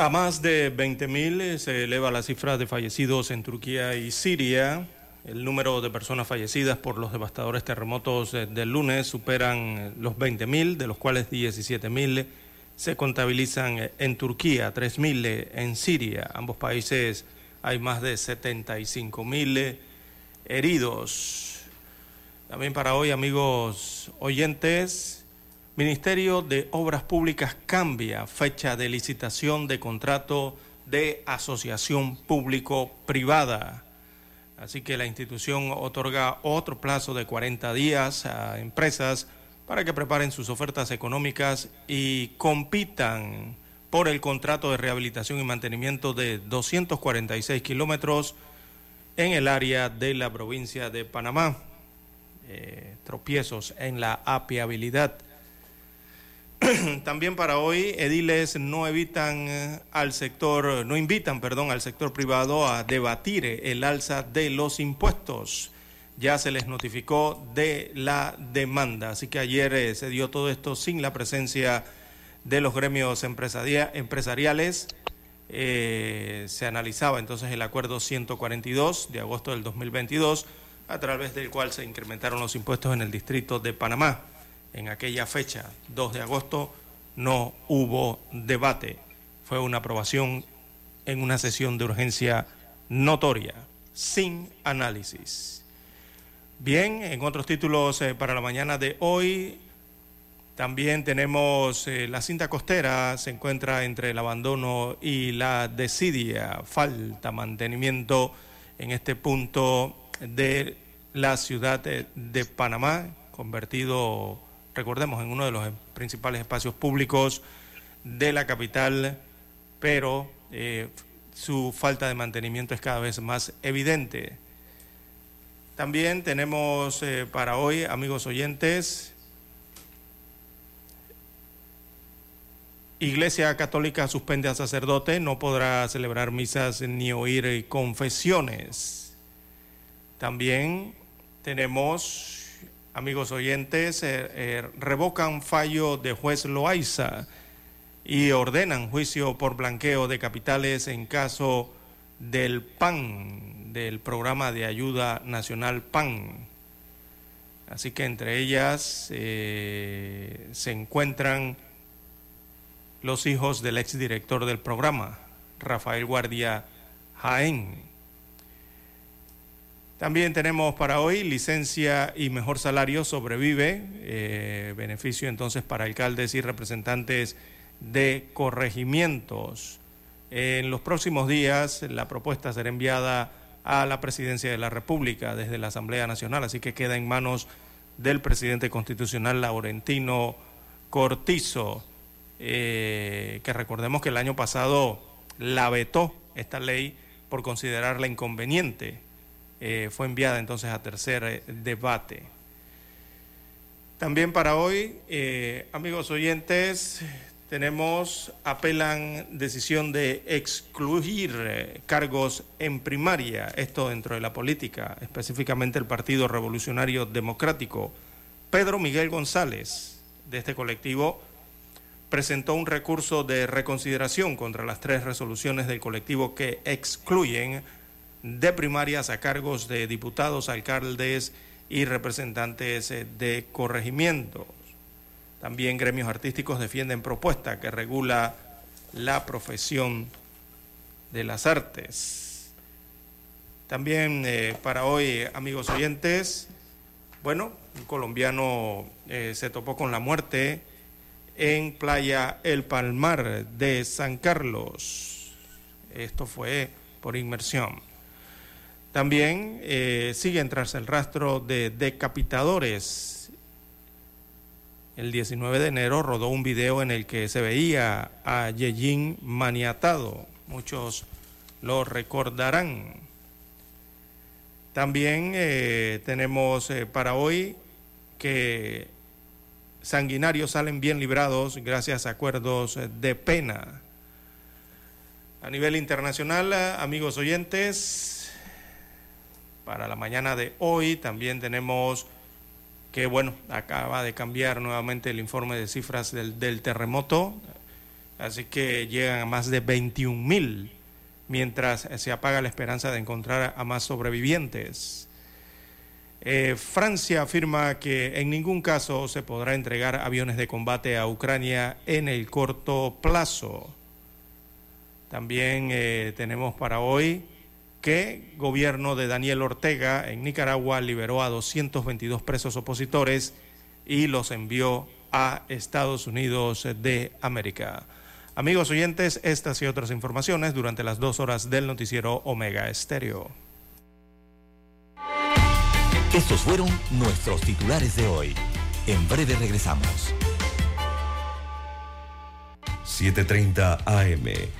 A más de 20.000 eh, se eleva la cifra de fallecidos en Turquía y Siria. El número de personas fallecidas por los devastadores terremotos eh, del lunes superan eh, los 20.000, de los cuales 17.000 se contabilizan en Turquía, 3.000 en Siria. Ambos países hay más de 75.000 heridos. También para hoy, amigos oyentes, Ministerio de Obras Públicas cambia fecha de licitación de contrato de asociación público-privada. Así que la institución otorga otro plazo de 40 días a empresas para que preparen sus ofertas económicas y compitan por el contrato de rehabilitación y mantenimiento de 246 kilómetros en el área de la provincia de Panamá. Eh, tropiezos en la apiabilidad. También para hoy, ediles no evitan eh, al sector, no invitan, perdón, al sector privado a debatir el alza de los impuestos. Ya se les notificó de la demanda. Así que ayer eh, se dio todo esto sin la presencia de los gremios empresariales. Eh, se analizaba entonces el acuerdo 142 de agosto del 2022, a través del cual se incrementaron los impuestos en el distrito de Panamá en aquella fecha, 2 de agosto, no hubo debate. Fue una aprobación en una sesión de urgencia notoria, sin análisis. Bien, en otros títulos eh, para la mañana de hoy, también tenemos eh, la cinta costera, se encuentra entre el abandono y la desidia. Falta mantenimiento en este punto de la ciudad de, de Panamá, convertido recordemos, en uno de los principales espacios públicos de la capital, pero eh, su falta de mantenimiento es cada vez más evidente. También tenemos eh, para hoy, amigos oyentes, Iglesia Católica suspende a sacerdote, no podrá celebrar misas ni oír confesiones. También tenemos amigos oyentes, eh, eh, revocan fallo de juez Loaiza y ordenan juicio por blanqueo de capitales en caso del PAN, del programa de ayuda nacional PAN. Así que entre ellas eh, se encuentran los hijos del exdirector del programa, Rafael Guardia Jaén. También tenemos para hoy licencia y mejor salario sobrevive, eh, beneficio entonces para alcaldes y representantes de corregimientos. En los próximos días la propuesta será enviada a la presidencia de la República desde la Asamblea Nacional, así que queda en manos del presidente constitucional Laurentino Cortizo, eh, que recordemos que el año pasado la vetó esta ley por considerarla inconveniente eh, fue enviada entonces a tercer eh, debate. También para hoy, eh, amigos oyentes, tenemos, apelan decisión de excluir cargos en primaria, esto dentro de la política, específicamente el Partido Revolucionario Democrático. Pedro Miguel González, de este colectivo, presentó un recurso de reconsideración contra las tres resoluciones del colectivo que excluyen de primarias a cargos de diputados, alcaldes y representantes eh, de corregimientos. También gremios artísticos defienden propuesta que regula la profesión de las artes. También eh, para hoy, amigos oyentes, bueno, un colombiano eh, se topó con la muerte en Playa El Palmar de San Carlos. Esto fue por inmersión. También eh, siguen tras el rastro de decapitadores. El 19 de enero rodó un video en el que se veía a Yejin maniatado. Muchos lo recordarán. También eh, tenemos eh, para hoy que sanguinarios salen bien librados gracias a acuerdos de pena. A nivel internacional, amigos oyentes, para la mañana de hoy también tenemos que, bueno, acaba de cambiar nuevamente el informe de cifras del, terremoto, así que llegan a más de 21 mil mientras se apaga la esperanza de encontrar a más sobrevivientes. Eh, Francia afirma que en ningún caso se podrá entregar aviones de combate a Ucrania en el corto plazo. También eh, tenemos para hoy que gobierno de Daniel Ortega en Nicaragua liberó a 222 presos opositores y los envió a Estados Unidos de América. Amigos oyentes, estas y otras informaciones durante las dos horas del noticiero Omega Estéreo. Estos fueron nuestros titulares de hoy. En breve regresamos. 7.30 AM.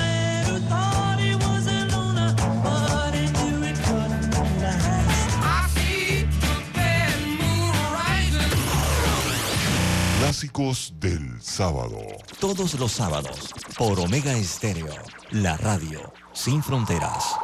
Del sábado. Todos los sábados, por Omega Estéreo, la radio sin fronteras.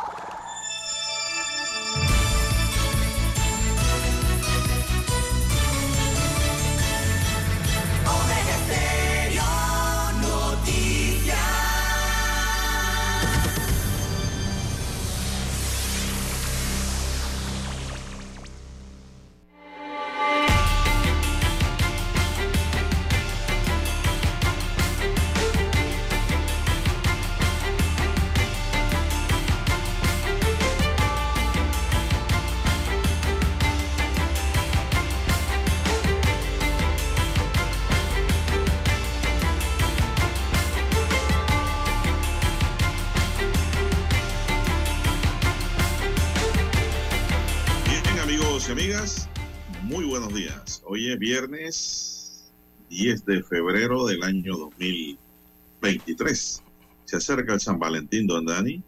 De febrero del año 2023. Se acerca el San Valentín, don Dani.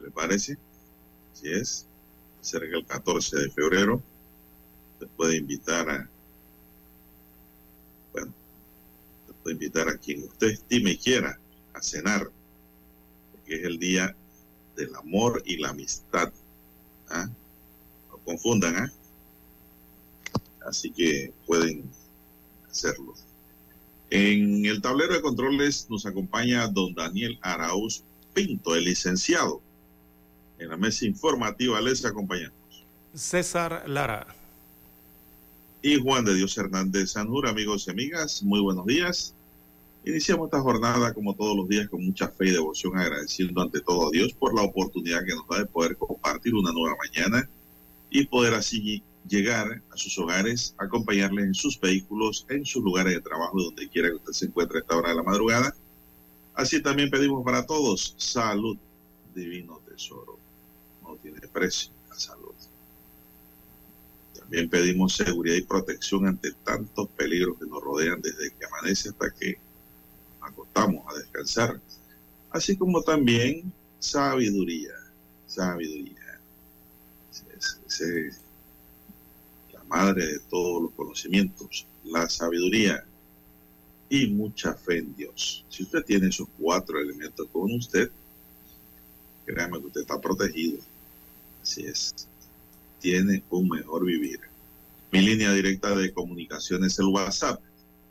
¿Le parece? si es. Se acerca el 14 de febrero. Se puede invitar a. Bueno, se puede invitar a quien usted estime y quiera a cenar. Porque es el día del amor y la amistad. ¿Ah? No confundan, ¿ah? así que pueden hacerlo. En el tablero de controles nos acompaña don Daniel Arauz Pinto, el licenciado. En la mesa informativa les acompañamos. César Lara. Y Juan de Dios Hernández Sanur, amigos y amigas, muy buenos días. Iniciamos esta jornada como todos los días con mucha fe y devoción, agradeciendo ante todo a Dios por la oportunidad que nos da de poder compartir una nueva mañana y poder así llegar a sus hogares, acompañarles en sus vehículos, en sus lugares de trabajo, donde quiera que usted se encuentre a esta hora de la madrugada. Así también pedimos para todos salud, divino tesoro. No tiene precio la salud. También pedimos seguridad y protección ante tantos peligros que nos rodean desde que amanece hasta que acostamos a descansar. Así como también sabiduría, sabiduría. Madre de todos los conocimientos, la sabiduría y mucha fe en Dios. Si usted tiene esos cuatro elementos con usted, créame que usted está protegido. Así es. Tiene un mejor vivir. Mi línea directa de comunicación es el WhatsApp.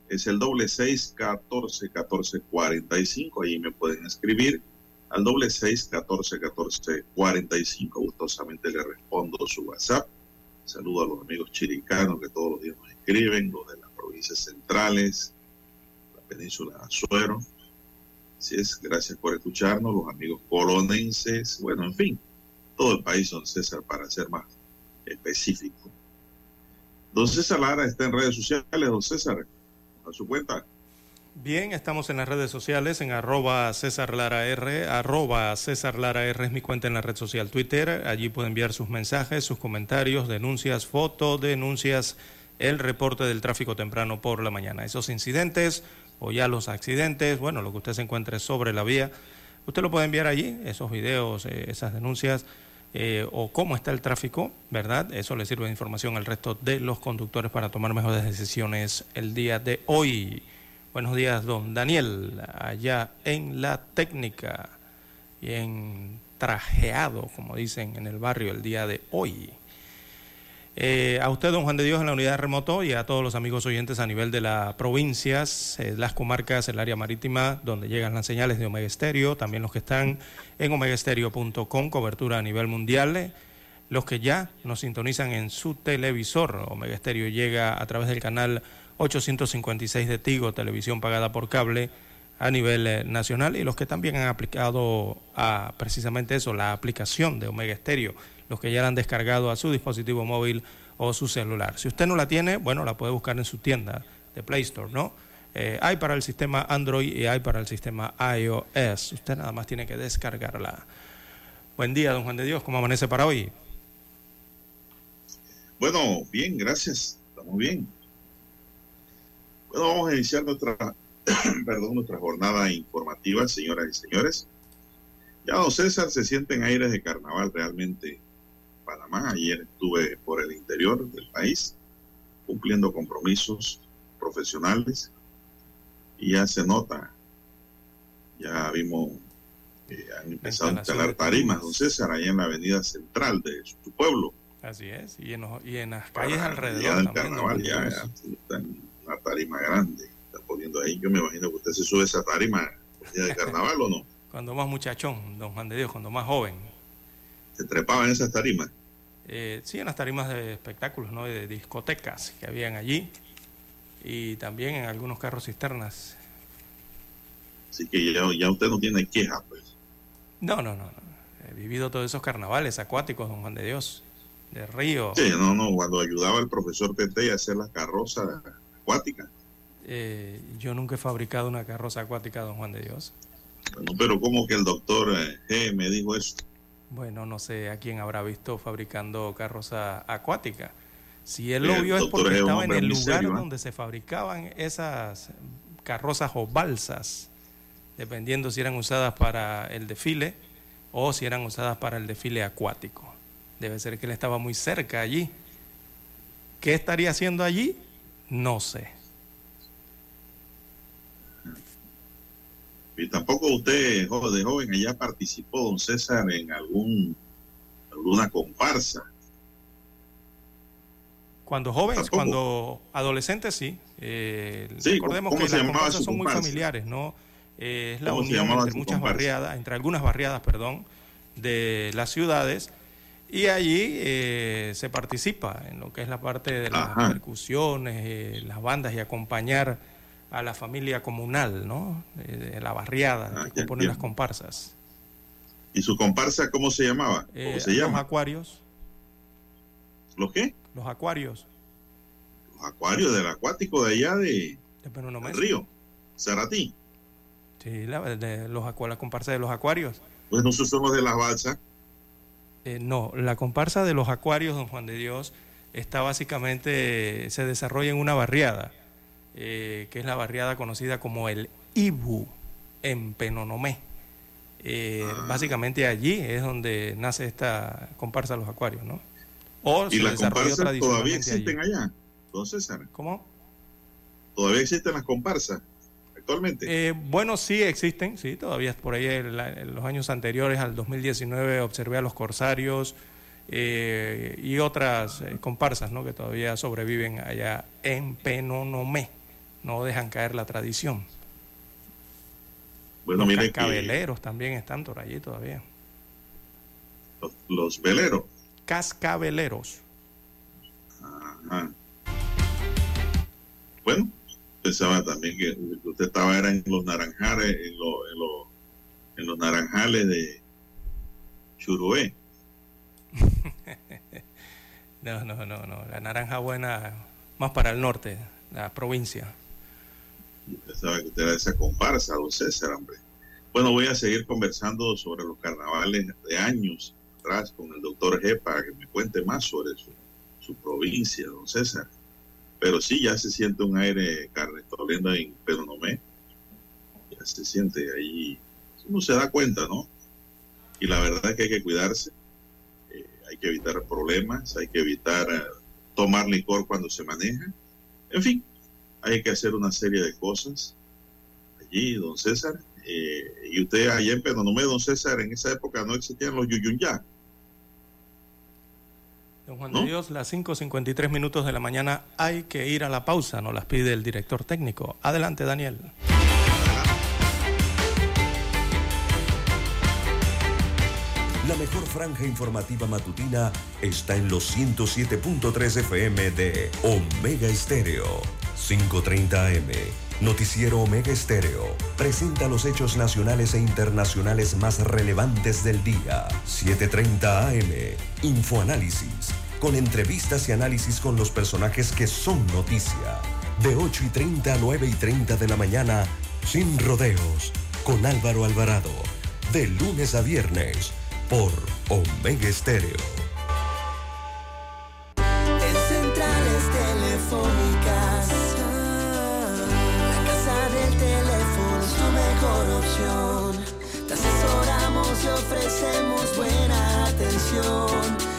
Es el doble seis catorce catorce cuarenta y cinco. Ahí me pueden escribir al doble seis catorce catorce cuarenta y cinco. Gustosamente le respondo su WhatsApp. Saludo a los amigos chiricanos que todos los días nos escriben, los de las provincias centrales, la península de Azuero. Así es, gracias por escucharnos, los amigos colonenses, bueno, en fin, todo el país, don César, para ser más específico. Don César Lara está en redes sociales, don César, a su cuenta. Bien, estamos en las redes sociales, en arroba César Lara R, arroba César Lara R es mi cuenta en la red social Twitter. Allí puede enviar sus mensajes, sus comentarios, denuncias, fotos, denuncias, el reporte del tráfico temprano por la mañana. Esos incidentes o ya los accidentes, bueno, lo que usted se encuentre sobre la vía, usted lo puede enviar allí, esos videos, eh, esas denuncias. Eh, o cómo está el tráfico, ¿verdad? Eso le sirve de información al resto de los conductores para tomar mejores decisiones el día de hoy. Buenos días, don Daniel, allá en la técnica y en trajeado, como dicen en el barrio el día de hoy. Eh, a usted, don Juan de Dios, en la unidad remoto y a todos los amigos oyentes a nivel de las provincias, eh, las comarcas, el área marítima, donde llegan las señales de Omega Estéreo, también los que están en omegaestereo.com, cobertura a nivel mundial, eh, los que ya nos sintonizan en su televisor. Omega Estéreo llega a través del canal 856 de Tigo, televisión pagada por cable a nivel eh, nacional, y los que también han aplicado a precisamente eso, la aplicación de Omega Estéreo los que ya la han descargado a su dispositivo móvil o su celular. Si usted no la tiene, bueno, la puede buscar en su tienda de Play Store, ¿no? Eh, hay para el sistema Android y hay para el sistema iOS. Usted nada más tiene que descargarla. Buen día, don Juan de Dios. ¿Cómo amanece para hoy? Bueno, bien, gracias. Estamos bien. Bueno, vamos a iniciar nuestra, perdón, nuestra jornada informativa, señoras y señores. Ya don César se siente en aires de carnaval realmente Panamá. Ayer estuve por el interior del país cumpliendo compromisos profesionales y ya se nota, ya vimos que han empezado a instalar tarimas, don César, ahí en la avenida central de su pueblo. Así es, y en, y en las calles alrededor. Ya del carnaval, ya, una tarima grande, está poniendo ahí. Yo me imagino que usted se sube esa tarima el día de carnaval o no. Cuando más muchachón, don Juan de Dios, cuando más joven. ¿Se trepaba en esas tarimas? Eh, sí, en las tarimas de espectáculos, ¿no? De discotecas que habían allí y también en algunos carros cisternas. Así que ya, ya usted no tiene queja, pues. No, no, no, no. He vivido todos esos carnavales acuáticos, don Juan de Dios, de río. Sí, no, no, cuando ayudaba el profesor Tete a hacer las carrozas Eh, yo nunca he fabricado una carroza acuática, don Juan de Dios. Bueno, pero ¿cómo que el doctor eh, G me dijo eso? Bueno, no sé a quién habrá visto fabricando carroza acuática. Si él lo vio es porque estaba en el lugar ¿eh? donde se fabricaban esas carrozas o balsas, dependiendo si eran usadas para el desfile o si eran usadas para el desfile acuático. Debe ser que él estaba muy cerca allí. ¿Qué estaría haciendo allí? No sé. Y tampoco usted, de joven, allá participó, don César, en algún alguna comparsa. Cuando jóvenes, cuando adolescentes, sí. Eh, recordemos que las comparsas son muy familiares, ¿no? Eh, es la unión entre muchas barriadas, entre algunas barriadas, perdón, de las ciudades. Y allí eh, se participa en lo que es la parte de las percusiones, las bandas y acompañar a la familia comunal, ¿no? De, la barriada ah, que compone las comparsas. ¿Y su comparsa cómo se llamaba? ¿Cómo eh, se llama? Los acuarios. ¿Los qué? Los acuarios. Los acuarios del acuático de allá de, de río, Zaratí. Sí, la, de los, la comparsa de los acuarios. Pues no son los de las balsas. Eh, no, la comparsa de los acuarios, don Juan de Dios, está básicamente, se desarrolla en una barriada, eh, que es la barriada conocida como el Ibu en Penonomé. Eh, ah. Básicamente allí es donde nace esta comparsa de los acuarios, ¿no? O ¿Y las comparsas todavía existen allá, don César? ¿Cómo? ¿Todavía existen las comparsas actualmente? Eh, bueno, sí existen, sí, todavía por ahí en, los años anteriores al 2019 observé a los corsarios eh, y otras eh, comparsas ¿no? que todavía sobreviven allá en Penonomé, no dejan caer la tradición. Bueno, los cascabeleros también están por allí todavía. Los, veleros. Cascabeleros. Bueno, pensaba también que usted estaba era en los naranjales, en, en, los naranjales de Churué. no, no, no, no. La naranja buena más para el norte, la provincia. Pensaba que usted era esa comparsa, don César, hombre. Bueno, voy a seguir conversando sobre los carnavales de años atrás con el doctor Jepa, que me cuente más sobre su, su provincia, don César. Pero sí, ya se siente un aire carnestoliendo en Pedonomé. Ya se siente ahí. Uno se da cuenta, ¿no? Y la verdad es que hay que cuidarse. Eh, hay que evitar problemas, hay que evitar eh, tomar licor cuando se maneja. En fin, hay que hacer una serie de cosas. Allí, don César. Eh, y usted allá en Pedonomé, don César, en esa época no existían los yuyunyá. Don Juan de Dios, las 5.53 minutos de la mañana hay que ir a la pausa, nos las pide el director técnico. Adelante, Daniel. La mejor franja informativa matutina está en los 107.3 FM de Omega Estéreo, 5.30 AM. Noticiero Omega Estéreo presenta los hechos nacionales e internacionales más relevantes del día. 7:30 AM. Infoanálisis. Con entrevistas y análisis con los personajes que son noticia. De 8 y 30 a 9 y 30 de la mañana. Sin rodeos. Con Álvaro Alvarado. De lunes a viernes. Por Omega Estéreo. ofrecemos buena atención.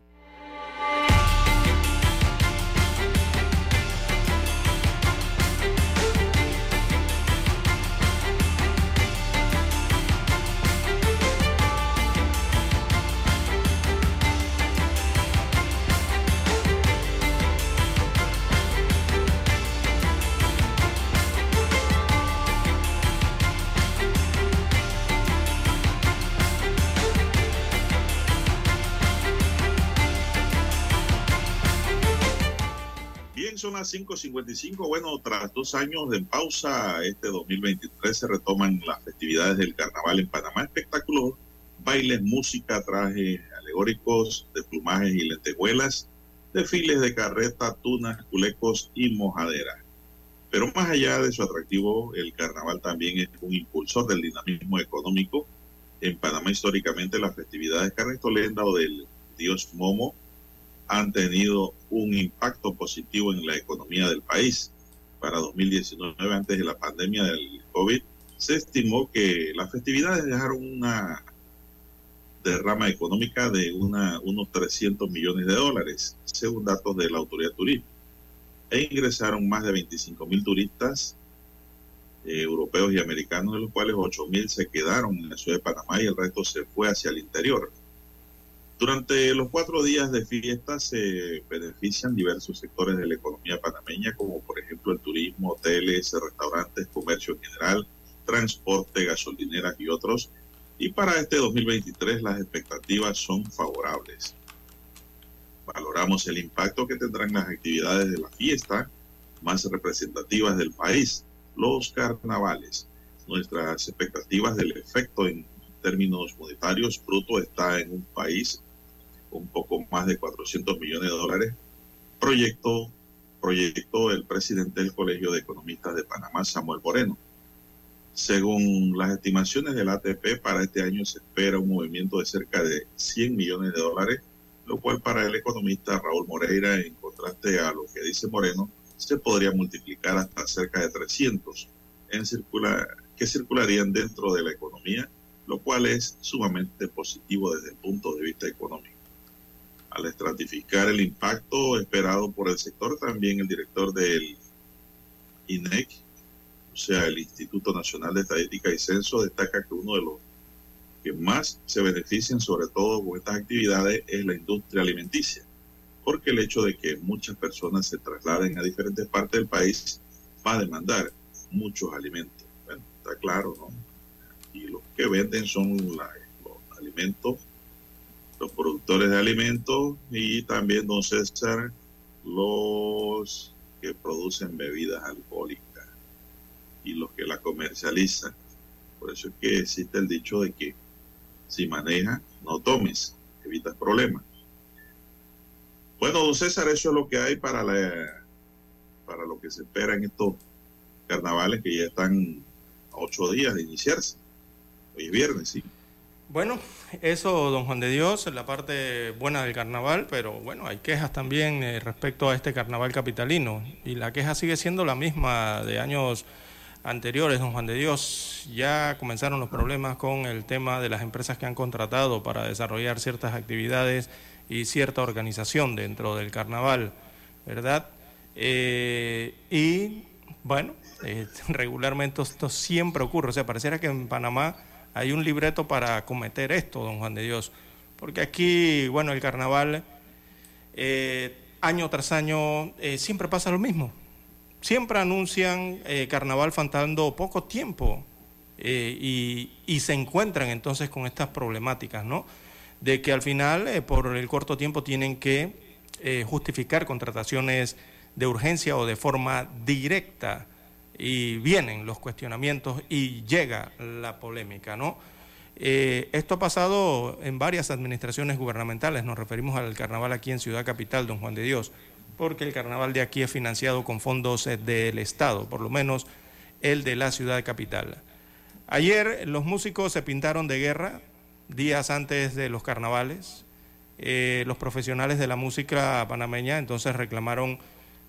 Las 5.55. Bueno, tras dos años de pausa, este 2023 se retoman las festividades del carnaval en Panamá. Espectáculos, bailes, música, trajes alegóricos de plumajes y lentejuelas, desfiles de carreta, tunas, culecos y mojaderas. Pero más allá de su atractivo, el carnaval también es un impulsor del dinamismo económico. En Panamá históricamente las festividades carnestolenda o del dios Momo han tenido un impacto positivo en la economía del país. Para 2019, antes de la pandemia del COVID, se estimó que las festividades dejaron una derrama económica de una, unos 300 millones de dólares, según datos de la Autoridad Turismo. E ingresaron más de 25 mil turistas eh, europeos y americanos, de los cuales 8 mil se quedaron en la ciudad de Panamá y el resto se fue hacia el interior. Durante los cuatro días de fiesta se benefician diversos sectores de la economía panameña, como por ejemplo el turismo, hoteles, restaurantes, comercio en general, transporte, gasolineras y otros. Y para este 2023 las expectativas son favorables. Valoramos el impacto que tendrán las actividades de la fiesta más representativas del país, los carnavales. Nuestras expectativas del efecto en términos monetarios bruto está en un país un poco más de 400 millones de dólares. Proyecto, proyectó el presidente del Colegio de Economistas de Panamá, Samuel Moreno. Según las estimaciones del ATP, para este año se espera un movimiento de cerca de 100 millones de dólares, lo cual para el economista Raúl Moreira, en contraste a lo que dice Moreno, se podría multiplicar hasta cerca de 300 en circular, que circularían dentro de la economía, lo cual es sumamente positivo desde el punto de vista económico al estratificar el impacto esperado por el sector, también el director del INEC, o sea, el Instituto Nacional de Estadística y Censo, destaca que uno de los que más se benefician, sobre todo con estas actividades, es la industria alimenticia, porque el hecho de que muchas personas se trasladen a diferentes partes del país va a demandar muchos alimentos. Bueno, está claro, ¿no? Y los que venden son los alimentos los productores de alimentos y también, don César, los que producen bebidas alcohólicas y los que la comercializan. Por eso es que existe el dicho de que si maneja, no tomes, evitas problemas. Bueno, don César, eso es lo que hay para, la, para lo que se espera en estos carnavales que ya están a ocho días de iniciarse. Hoy es viernes, sí. Bueno, eso, don Juan de Dios, la parte buena del carnaval, pero bueno, hay quejas también eh, respecto a este carnaval capitalino. Y la queja sigue siendo la misma de años anteriores, don Juan de Dios. Ya comenzaron los problemas con el tema de las empresas que han contratado para desarrollar ciertas actividades y cierta organización dentro del carnaval, ¿verdad? Eh, y bueno, eh, regularmente esto siempre ocurre. O sea, pareciera que en Panamá hay un libreto para cometer esto, don Juan de Dios. Porque aquí, bueno, el carnaval, eh, año tras año, eh, siempre pasa lo mismo. Siempre anuncian eh, carnaval faltando poco tiempo y, y, se encuentran entonces con estas problemáticas, ¿no? De que al final, por el corto tiempo, tienen que justificar contrataciones de urgencia o de forma directa y vienen los cuestionamientos y llega la polémica, ¿no? Eh, esto ha pasado en varias administraciones gubernamentales, nos referimos al carnaval aquí en Ciudad Capital, don Juan de Dios, porque el carnaval de aquí es financiado con fondos eh, del Estado, por lo menos el de la Ciudad Capital. Ayer los músicos se pintaron de guerra días antes de los carnavales. Eh, los profesionales de la música panameña entonces reclamaron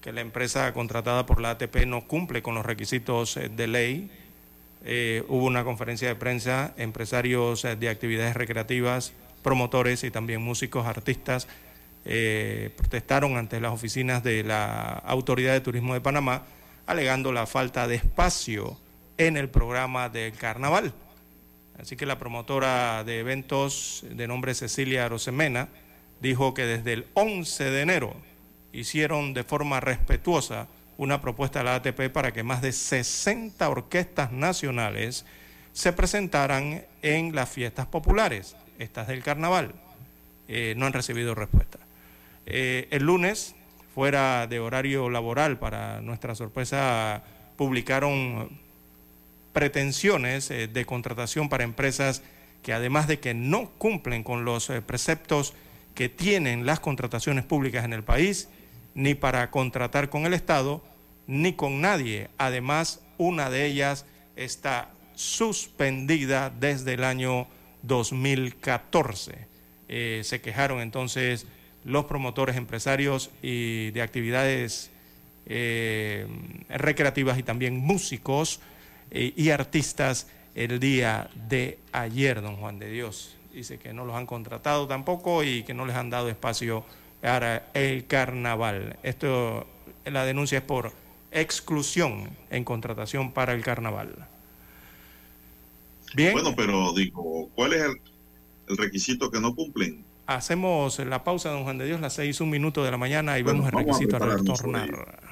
que la empresa contratada por la ATP no cumple con los requisitos eh, de ley. Eh, hubo una conferencia de prensa, empresarios eh, de actividades recreativas, promotores y también músicos, artistas, protestaron ante las oficinas de la Autoridad de Turismo de Panamá, alegando la falta de espacio en el programa del carnaval. Así que la promotora de eventos de nombre Cecilia Rosemena dijo que desde el 11 de enero hicieron de forma respetuosa una propuesta a la ATP para que más de 60 orquestas nacionales se presentaran en las fiestas populares, estas del carnaval. Eh, no han recibido respuesta. Eh, el lunes, fuera de horario laboral, para nuestra sorpresa, publicaron pretensiones eh, de contratación para empresas que además de que no cumplen con los preceptos que tienen las contrataciones públicas en el país, ni para contratar con el Estado, ni con nadie. Además, una de ellas está suspendida desde el año 2014. Eh, se quejaron entonces los promotores empresarios y de actividades eh, recreativas y también músicos eh, y artistas el día de ayer, don Juan de Dios. Dice que no los han contratado tampoco y que no les han dado espacio para el carnaval. Esto, la denuncia es por exclusión en contratación para el carnaval. Bien. Bueno, pero digo, ¿cuál es el, requisito que no cumplen? Hacemos la pausa, don Juan de Dios, las seis, un minuto de la mañana y vemos el requisito a retornar.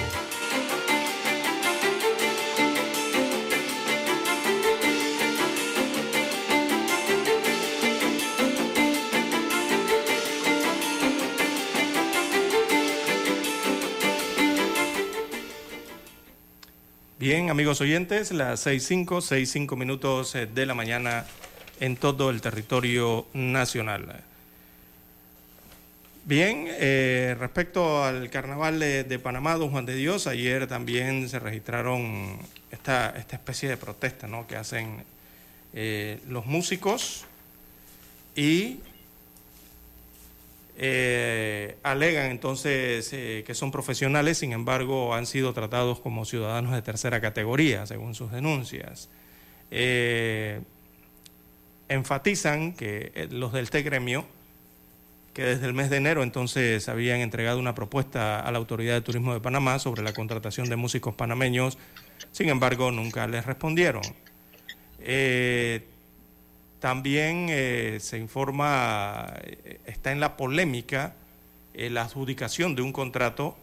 Amigos oyentes, las 6.5, 6.5 minutos eh, de la mañana en todo el territorio nacional. Bien, eh, respecto al carnaval de, Panamá, don Juan de Dios, ayer también se registraron esta, especie de protesta ¿no? que hacen eh, los músicos y eh, alegan entonces eh, que son profesionales, sin embargo han sido tratados como ciudadanos de tercera categoría, según sus denuncias. Eh, enfatizan que los del T gremio que desde el mes de enero entonces habían entregado una propuesta a la Autoridad de Turismo de Panamá sobre la contratación de músicos panameños, sin embargo nunca les respondieron. Eh, también eh, se informa, eh, está en la polémica la adjudicación de un contrato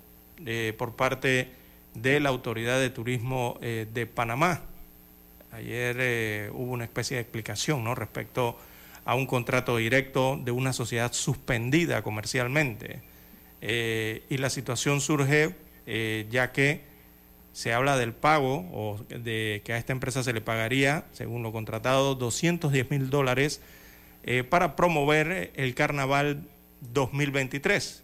por parte de la Autoridad de Turismo de Panamá. Ayer hubo una especie de explicación ¿no? respecto a un contrato directo de una sociedad suspendida comercialmente. Eh, y la situación surge eh, ya que se habla del pago o de que a esta empresa se le pagaría, según lo contratado, 210 mil dólares eh, para promover el carnaval 2023.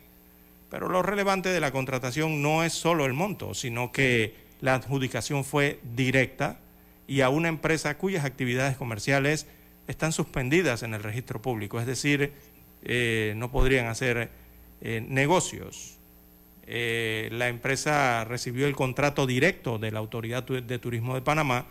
Pero lo relevante de la contratación no es solo el monto, sino que la adjudicación fue directa y a una empresa cuyas actividades comerciales están suspendidas en el registro público, es decir, eh, no podrían hacer eh, negocios. Eh, la empresa recibió el contrato directo de la Autoridad de Turismo de Panamá,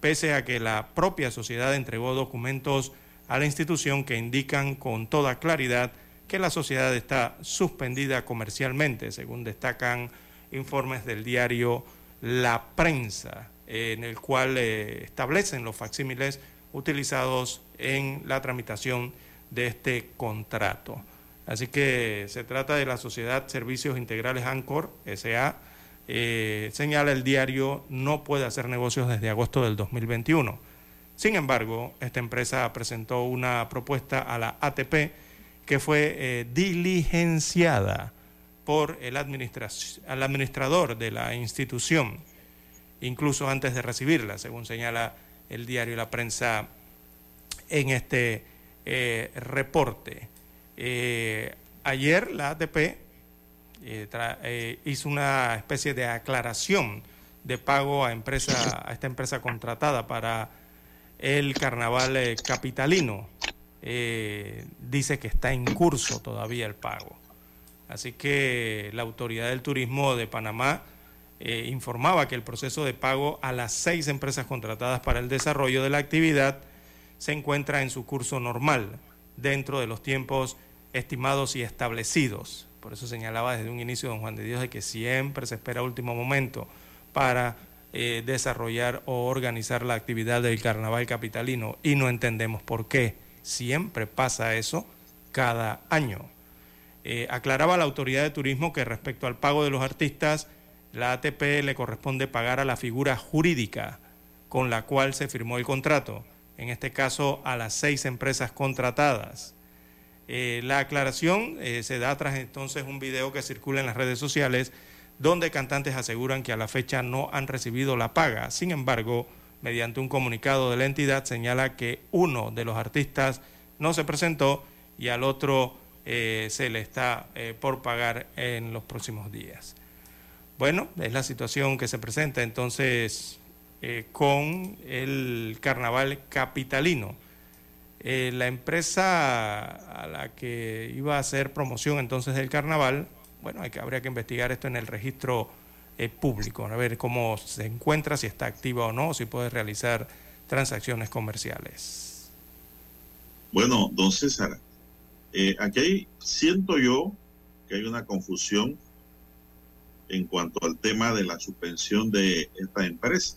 pese a que la propia sociedad entregó documentos a la institución que indican con toda claridad que la sociedad está suspendida comercialmente, según destacan informes del diario La Prensa, en el cual establecen los facsímiles utilizados en la tramitación de este contrato. Así que se trata de la Sociedad Servicios Integrales ANCOR, SA. Eh, señala el diario, no puede hacer negocios desde agosto del 2021. Sin embargo, esta empresa presentó una propuesta a la ATP que fue eh, diligenciada por el, el administrador de la institución, incluso antes de recibirla, según señala el diario y la prensa en este eh, reporte. Eh, ayer la ATP eh, hizo una especie de aclaración de pago a, empresa, a esta empresa contratada para el carnaval capitalino. dice que está en curso todavía el pago. Así que la Autoridad del Turismo de Panamá eh, informaba que el proceso de pago a las seis empresas contratadas para el desarrollo de la actividad se encuentra en su curso normal, dentro de los tiempos estimados y establecidos. Por eso señalaba desde un inicio don Juan de Dios de que siempre se espera último momento para eh, desarrollar o organizar la actividad del carnaval capitalino y no entendemos por qué. Siempre pasa eso cada año. Eh, aclaraba la autoridad de turismo que respecto al pago de los artistas, la ATP le corresponde pagar a la figura jurídica con la cual se firmó el contrato, en este caso a las seis empresas contratadas. Eh, la aclaración eh, se da tras entonces un video que circula en las redes sociales donde cantantes aseguran que a la fecha no han recibido la paga. Sin embargo, mediante un comunicado de la entidad señala que uno de los artistas no se presentó y al otro eh, se le está por pagar en los próximos días. Bueno, es la situación que se presenta entonces con el carnaval capitalino. Eh, la empresa a la que iba a hacer promoción entonces del carnaval, bueno, hay que, habría que investigar esto en el registro eh, público, a ver cómo se encuentra, si está activa o no, si puede realizar transacciones comerciales. Bueno, don César, aquí siento yo que hay una confusión en cuanto al tema de la suspensión de esta empresa.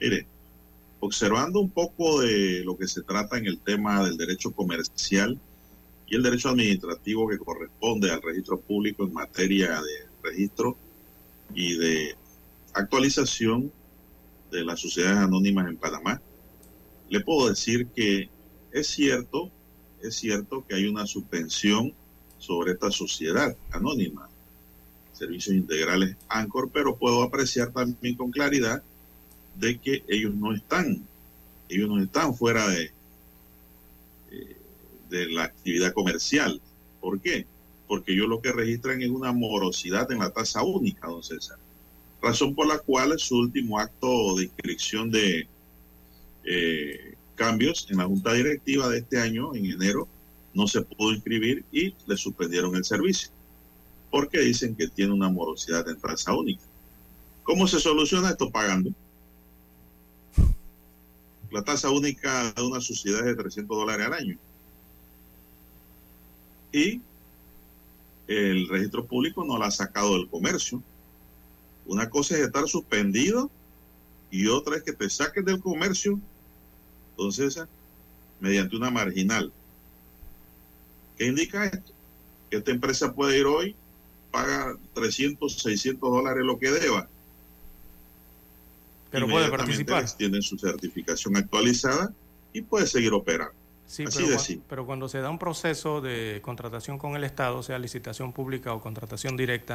Mire, observando un poco de lo que se trata en el tema del derecho comercial y el derecho administrativo que corresponde al registro público en materia de registro y de actualización de las sociedades anónimas en Panamá, le puedo decir que es cierto, es cierto que hay una suspensión sobre esta sociedad anónima servicios integrales ANCOR, pero puedo apreciar también con claridad de que ellos no están, ellos no están fuera de, eh, de la actividad comercial. ¿Por qué? Porque ellos lo que registran es una morosidad en la tasa única, don César. Razón por la cual su último acto de inscripción de eh, cambios en la junta directiva de este año, en enero, no se pudo inscribir y le suspendieron el servicio porque dicen que tiene una morosidad en tasa única. ¿Cómo se soluciona esto? Pagando. La tasa única de una sociedad es de 300 dólares al año. y el registro público no la ha sacado del comercio. Una cosa es estar suspendido y otra es que te saquen del comercio, entonces, mediante una marginal. ¿Qué indica esto? Que esta empresa puede ir hoy, paga 300, 600 dólares lo que deba. Pero puede participar. Tienen su certificación actualizada y puede seguir operando. Sí, pero, pero, cuando se da un proceso de contratación con el Estado, sea licitación pública o contratación directa,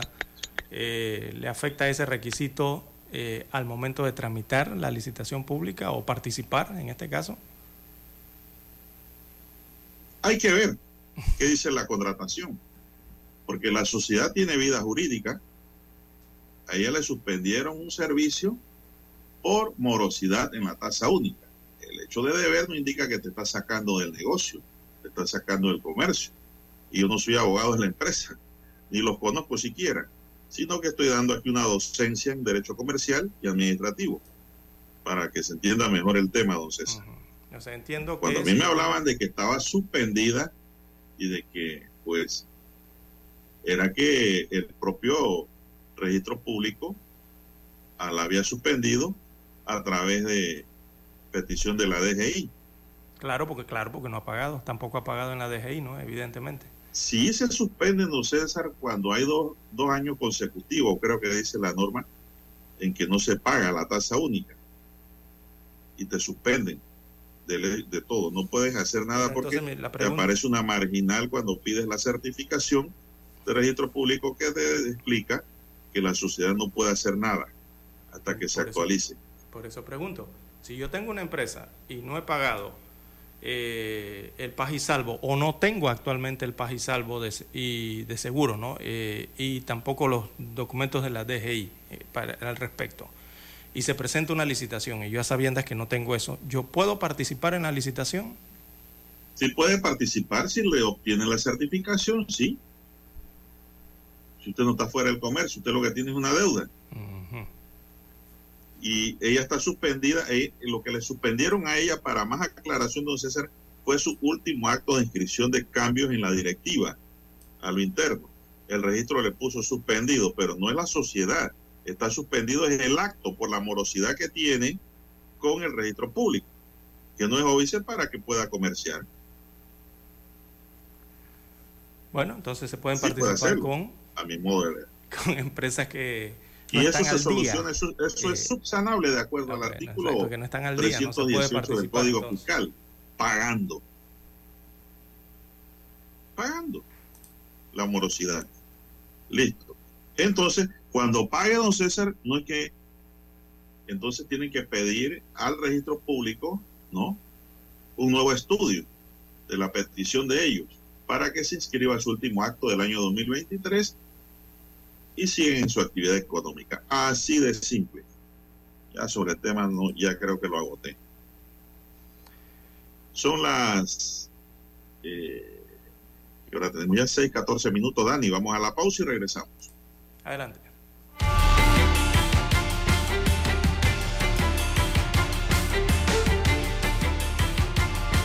eh, ¿le afecta ese requisito eh, al momento de tramitar la licitación pública o participar en este caso? Hay que ver qué dice la contratación, porque la sociedad tiene vida jurídica. A ella le suspendieron un servicio por morosidad en la tasa única el hecho de deber no indica que te está sacando del negocio, te está sacando del comercio. Y yo no soy abogado de la empresa, ni los conozco siquiera, sino que estoy dando aquí una docencia en derecho comercial y administrativo, para que se entienda mejor el tema, don César. entiendo Cuando a mí me hablaban de que estaba suspendida y de que, pues, era que el propio registro público la había suspendido a través de petición de la DGI. Claro, porque claro, porque no ha pagado, tampoco ha pagado en la DGI, ¿no? Evidentemente. Sí se suspende, don César, cuando hay dos, dos años consecutivos, creo que dice la norma, en que no se paga la tasa única. Y te suspenden de, de todo. No puedes hacer nada porque te aparece una marginal cuando pides la certificación de registro público que te explica que la sociedad no puede hacer nada hasta que se actualice. Por eso pregunto, si yo tengo una empresa y no he pagado eh, el paz y salvo o no tengo actualmente el paz y salvo de, y de seguro, ¿no? Eh, y tampoco los documentos de la DGI eh, para, al respecto, y se presenta una licitación y yo a sabiendas que no tengo eso, ¿yo puedo participar en la licitación? Sí puede participar si le obtiene la certificación, sí. Si usted no está fuera del comercio, usted lo que tiene es una deuda y ella está suspendida. Eh, lo que le suspendieron a ella, para más aclaración, don César, fue su último acto de inscripción de cambios en la directiva a lo interno. El registro le puso suspendido, pero no es la sociedad. Está suspendido es el acto por la morosidad que tiene con el registro público, que no es obvio para que pueda comerciar. Bueno, entonces se pueden participar con, a mi modo de con empresas que y eso se soluciona, eso, es eh, subsanable de acuerdo al artículo 318 del Código Fiscal, pagando. Pagando la morosidad. Listo. Entonces, cuando pague don César, no es que entonces tienen que pedir al registro público, ¿no? Un nuevo estudio de la petición de ellos para que se inscriba su último acto del año 2023 y siguen en su actividad económica. Así de simple. Ya sobre el tema no, ya creo que lo agoté. Son las... Eh, ahora tenemos ya 6, 14 minutos, Dani. Vamos a la pausa y regresamos. Adelante.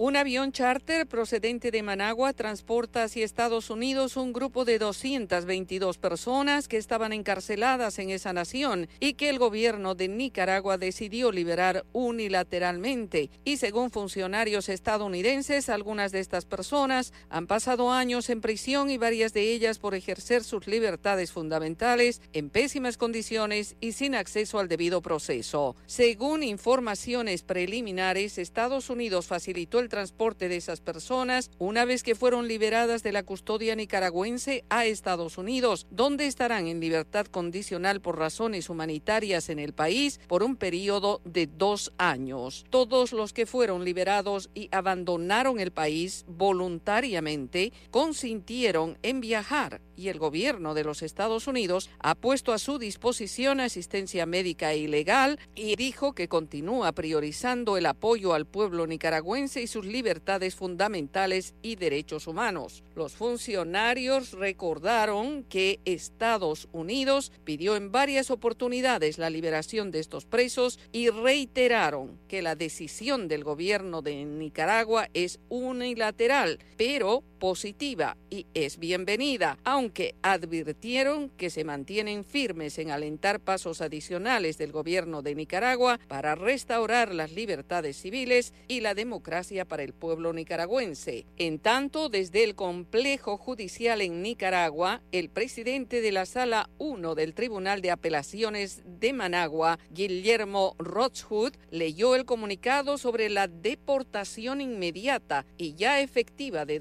Un avión charter procedente de Managua transporta hacia Estados Unidos un grupo de 222 personas que estaban encarceladas en esa nación y que el gobierno de Nicaragua decidió liberar unilateralmente. Y según funcionarios estadounidenses, algunas de estas personas han pasado años en prisión y varias de ellas por ejercer sus libertades fundamentales en pésimas condiciones y sin acceso al debido proceso. Según informaciones preliminares, Estados Unidos facilitó el transporte de esas personas una vez que fueron liberadas de la custodia nicaragüense a Estados Unidos, donde estarán en libertad condicional por razones humanitarias en el país por un periodo de dos años. Todos los que fueron liberados y abandonaron el país voluntariamente consintieron en viajar y el gobierno de los Estados Unidos ha puesto a su disposición asistencia médica e ilegal y dijo que continúa priorizando el apoyo al pueblo nicaragüense y sus libertades fundamentales y derechos humanos. Los funcionarios recordaron que Estados Unidos pidió en varias oportunidades la liberación de estos presos y reiteraron que la decisión del gobierno de Nicaragua es unilateral, pero positiva y es bienvenida, aunque advirtieron que se mantienen firmes en alentar pasos adicionales del gobierno de Nicaragua para restaurar las libertades civiles y la democracia para el pueblo nicaragüense. En tanto, desde el complejo judicial en Nicaragua, el presidente de la Sala 1 del Tribunal de Apelaciones de Managua, Guillermo Rothschild, leyó el comunicado sobre la deportación inmediata y ya efectiva de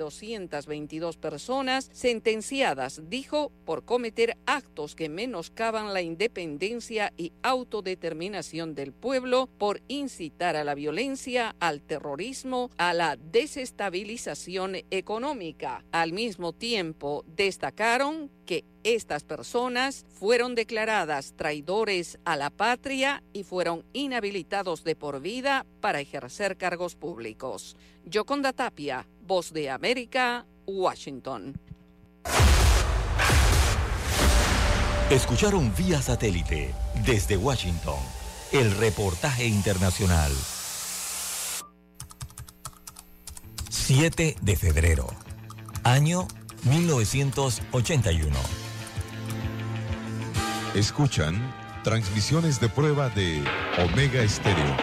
222 personas sentenciadas, dijo, por cometer actos que menoscaban la independencia y autodeterminación del pueblo, por incitar a la violencia, al terrorismo, a la desestabilización económica. Al mismo tiempo, destacaron que estas personas fueron declaradas traidores a la patria y fueron inhabilitados de por vida para ejercer cargos públicos. Yoconda Tapia, Voz de América, Washington. Escucharon vía satélite desde Washington el reportaje internacional. 7 de febrero, año 1981. Escuchan transmisiones de prueba de Omega Estéreo,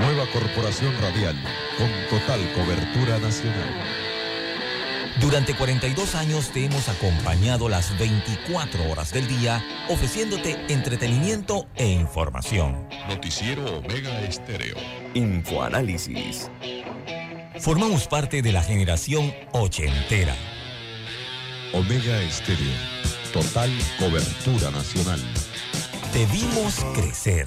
nueva corporación radial con total cobertura nacional. Durante 42 años te hemos acompañado las 24 horas del día, ofreciéndote entretenimiento e información. Noticiero Omega Estéreo. Infoanálisis. Formamos parte de la generación ochentera. Omega Estéreo, total cobertura nacional. Te vimos crecer,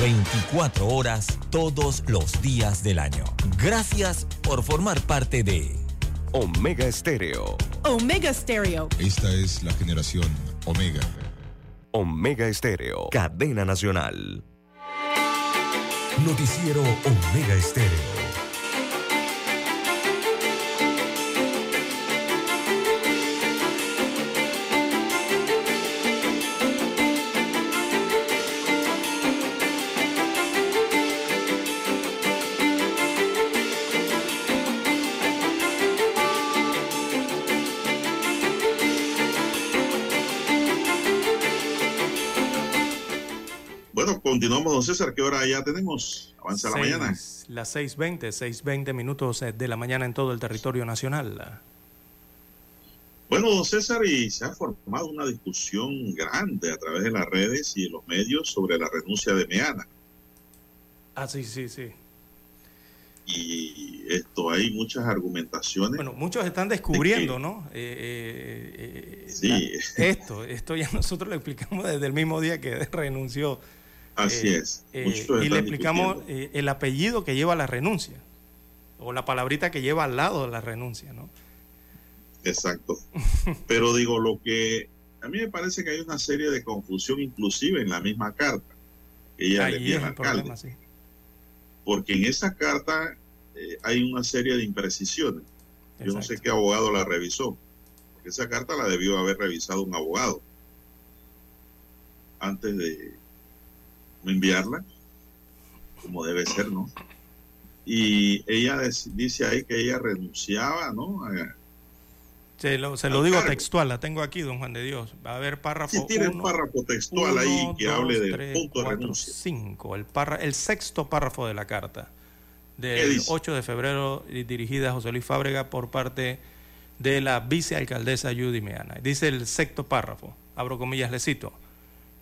24 horas todos los días del año. Gracias por formar parte de Omega Estéreo. Omega Stereo. Esta es la generación Omega. Omega Estéreo. Cadena Nacional. Noticiero Omega Estéreo. César. ¿Qué hora ya tenemos? Avanza la mañana. Las 6.20, 6.20 minutos eh, de la mañana en todo el territorio nacional. Bueno, don César, y se ha formado una discusión grande a través de las redes y de los medios sobre la renuncia de Meana. Ah, sí, sí, sí. Y esto hay muchas argumentaciones. Bueno, muchos están descubriendo, ¿no? Eh, eh, eh, Sí. la- esto, esto ya nosotros lo explicamos desde el mismo día que renunció. Así Eh, es. eh, y le explicamos eh, el apellido que lleva la renuncia. O la palabrita que lleva al lado de la renuncia, ¿no? Exacto. Pero digo, lo que a mí me parece que hay una serie de confusión inclusive en la misma carta que ella le Ahí es al el alcalde. problema, sí. Porque en esa carta hay una serie de imprecisiones. Yo no sé qué abogado la revisó. Porque esa carta la debió haber revisado un abogado antes de enviarla, como debe ser, ¿no? Y ella dice ahí que ella renunciaba, ¿no? A- Se lo, se lo digo cargo. textual, la tengo aquí, don Juan de Dios. Va a haber párrafo si tiene uno, párrafo textual ahí que dos, hable del tres, punto de cuatro, renuncia. cinco, el, parra- el sexto párrafo de la carta ¿Qué del dice? 8 de febrero dirigida a José Luis Fábrega por parte de la vicealcaldesa Judy Meana. Dice el sexto párrafo, abro comillas, le cito,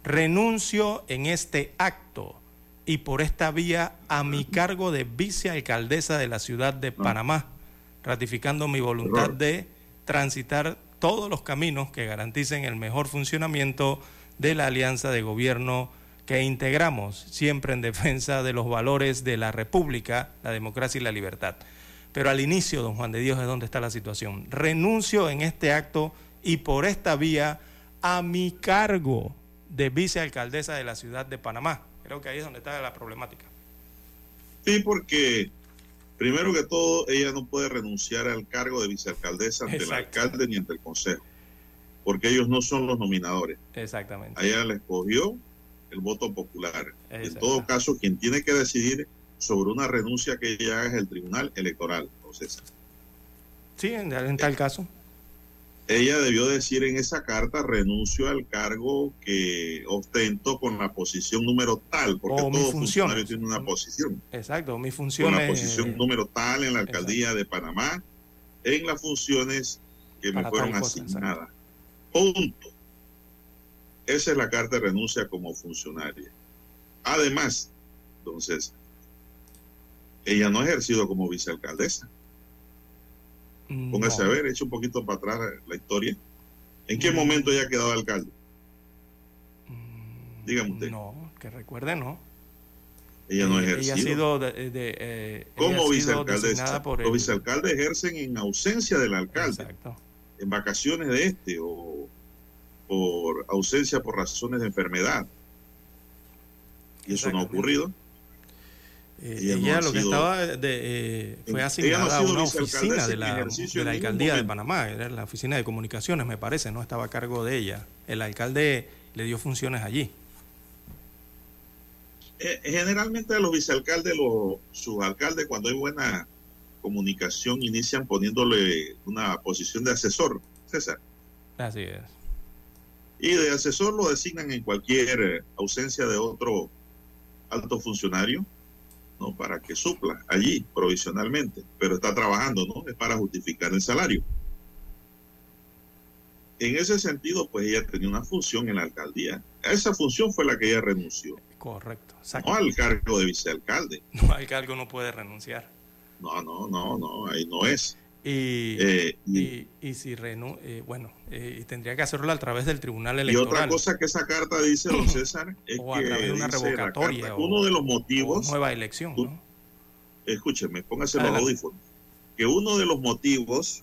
renuncio en este acto y por esta vía a mi cargo de vicealcaldesa de la ciudad de Panamá, ratificando mi voluntad de transitar todos los caminos que garanticen el mejor funcionamiento de la alianza de gobierno que integramos, siempre en defensa de los valores de la República, la democracia y la libertad. Pero al inicio, don Juan de Dios, es donde está la situación. Renuncio en este acto y por esta vía a mi cargo de vicealcaldesa de la ciudad de Panamá. Creo que ahí es donde está la problemática. Sí, porque primero que todo, ella no puede renunciar al cargo de vicealcaldesa ante Exacto. el alcalde ni ante el consejo, porque ellos no son los nominadores. Exactamente. A ella le escogió el voto popular. En todo caso, quien tiene que decidir sobre una renuncia que ella haga es el Tribunal Electoral. Entonces, Sí, en, en tal caso. Ella debió decir en esa carta renuncio al cargo que ostento con la posición número tal, porque O mis todo funcionario tiene una posición. Exacto, mi con función la es... posición número tal en la alcaldía de Panamá, en las funciones que me fueron cosa, asignadas. Punto. Esa es la carta de renuncia como funcionaria. Además, entonces, ella no ha ejercido como vicealcaldesa. Póngase No. a ver, eche un poquito para atrás la historia. ¿En qué Mm. momento ella ha quedado alcalde? Mm, Dígame usted. No, que recuerde, no. Ella no ha Eh. Ella ha sido, de, de, eh, ella ha como vicealcaldesa. Los vicealcaldes ejercen en ausencia del alcalde. Exacto. en vacaciones de este o por ausencia por razones de enfermedad. Y eso no ha ocurrido. Eh, Ella ella no ha lo que sido- estaba de, eh, fue no asignada a una oficina de la, de la alcaldía de. Panamá, era la oficina de comunicaciones, me parece, no estaba a cargo de ella. El alcalde le dio funciones allí. Eh, generalmente los vicealcaldes, los subalcaldes, cuando hay buena comunicación, inician poniéndole una posición de asesor, César. Así es. Y de asesor lo designan en cualquier eh, ausencia de otro alto funcionario, ¿no? Para que supla allí provisionalmente, pero está trabajando, ¿no? Es para justificar el salario. En ese sentido, pues ella tenía una función en la alcaldía. A esa función fue la que ella renunció, Correcto. No al cargo de vicealcalde. No, al cargo no puede renunciar. No, no, no, no, ahí no es. Y, Eh, y, y, y si renu eh, bueno, eh, y tendría que hacerlo a través del Tribunal y Electoral. otra cosa que esa carta dice, don César, es O a que través de una revocatoria carta, o- uno de los motivos nueva elección, tú- ¿no? escúcheme, póngase los Adelante. audífonos, que uno de los motivos,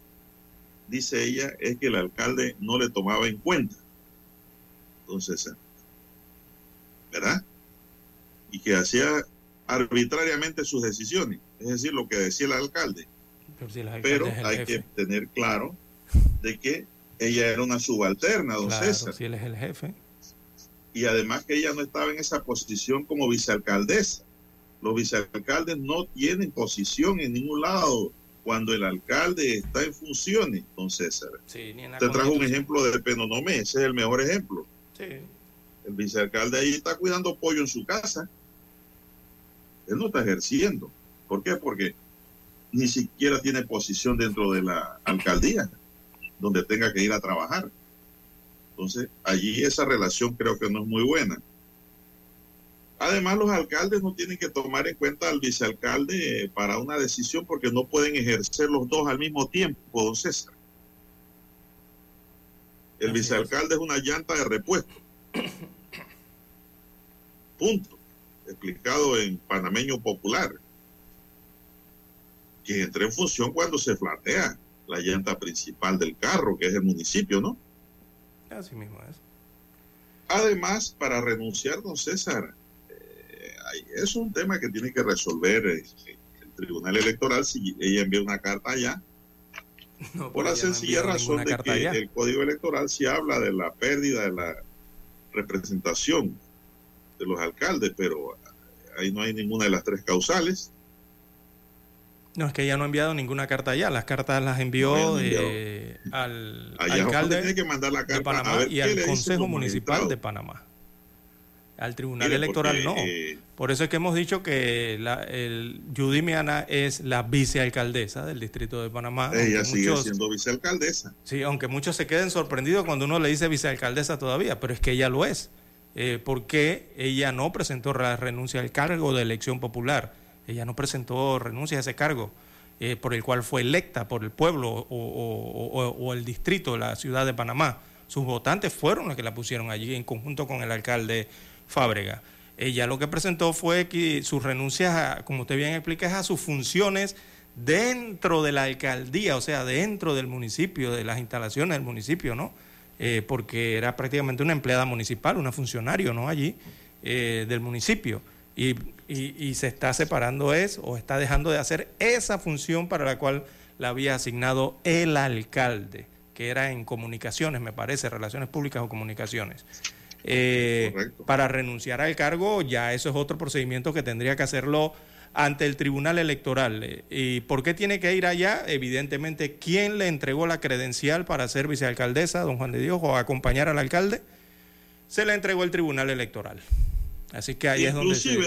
dice ella, es que el alcalde no le tomaba en cuenta. Entonces, eh, ¿verdad? Y que hacía arbitrariamente sus decisiones, es decir, lo que decía el alcalde. Pero, si hay jefe. que tener claro de que ella era una subalterna, don Claro, César. si él es el jefe. y además que ella no estaba en esa posición como vicealcaldesa. Los vicealcaldes no tienen posición en ningún lado cuando el alcalde está en funciones, don César. Sí, Te trajo un ejemplo de Penonomé, ese es el mejor ejemplo. Sí. El vicealcalde ahí está cuidando pollo en su casa. Él no está ejerciendo. ¿Por qué? Porque ni siquiera tiene posición dentro de la alcaldía donde tenga que ir a trabajar. Entonces, allí esa relación creo que no es muy buena. Además, los alcaldes no tienen que tomar en cuenta al vicealcalde eh, para una decisión porque no pueden ejercer los dos al mismo tiempo, don César. El Así es. vicealcalde es una llanta de repuesto. Punto. Explicado en panameño popular. Que entre en función cuando se flatea la llanta principal del carro, que es el municipio, ¿no? Así mismo es. Además, para renunciar, don César, eh, es un tema que tiene que resolver eh, el Tribunal Electoral si ella envía una carta allá. por la sencilla razón de que el Código Electoral sí habla de la pérdida de la representación de los alcaldes, pero ahí no hay ninguna de las tres causales. No, es que ella no ha enviado ninguna carta allá. Las cartas las envió, eh, al alcalde de Panamá y al Consejo Municipal de Panamá. Al Tribunal Electoral no. Eh, Por eso es que hemos dicho que la, el Judy Miana es la vicealcaldesa del Distrito de Panamá. Ella sigue siendo vicealcaldesa. Sí, aunque muchos se queden sorprendidos cuando uno le dice vicealcaldesa todavía, pero es que ella lo es. Eh, porque ella no presentó la renuncia al cargo de elección popular ella no presentó renuncia a ese cargo eh, por el cual fue electa por el pueblo o, el distrito la ciudad de Panamá. Sus votantes fueron los que la pusieron allí en conjunto con el alcalde Fábrega. Ella lo que presentó fue que sus renuncias, como usted bien explica, es a sus funciones dentro de la alcaldía, o sea, dentro del municipio, de las instalaciones del municipio, ¿no? Eh, porque era prácticamente una empleada municipal, una funcionario, ¿no? Allí, eh, del municipio y, se está separando eso o está dejando de hacer esa función para la cual la había asignado el alcalde, que era en comunicaciones, me parece, relaciones públicas o comunicaciones. Eh, para renunciar al cargo, ya eso es otro procedimiento que tendría que hacerlo ante el Tribunal Electoral. ¿Y por qué tiene que ir allá? Evidentemente, ¿quién le entregó la credencial para ser vicealcaldesa, don Juan de Dios, o acompañar al alcalde? Se la entregó el Tribunal Electoral. Así que ahí es donde se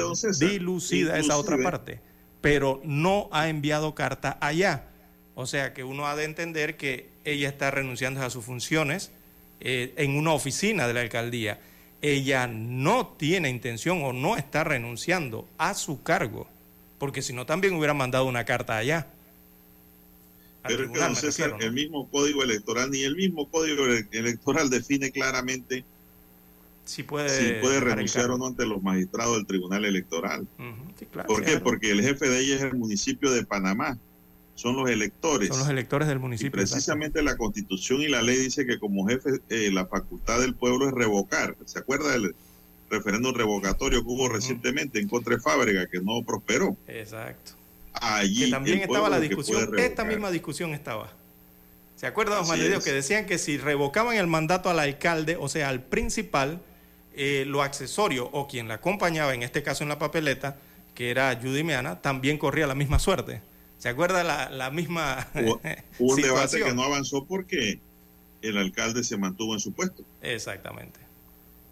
dilucida esa otra parte. Pero no ha enviado carta allá. O sea que uno ha de entender que ella está renunciando a sus funciones eh, en una oficina de la alcaldía. Ella no tiene intención o no está renunciando a su cargo, porque si no también hubiera mandado una carta allá. Pero es que, el mismo código electoral, ni el mismo código electoral define claramente si puede, puede renunciar o no ante los magistrados del Tribunal Electoral. ¿Por qué? Porque el jefe de ella es el municipio de Panamá. Son los electores. Son los electores del municipio. precisamente la constitución y la ley dice que como jefe eh, la facultad del pueblo es revocar. ¿Se acuerda del referéndum revocatorio que hubo recientemente en contra de Fábrega que no prosperó? Exacto. Allí también estaba la discusión, esta misma discusión estaba. ¿Se acuerda, don Dios, que decían que si revocaban el mandato al alcalde, o sea, al principal, eh, lo accesorio o quien la acompañaba, en este caso en la papeleta, que era Judy Meana, también corría la misma suerte. ¿Se acuerda la, misma Hubo, un debate que no avanzó porque el alcalde se mantuvo en su puesto. Exactamente.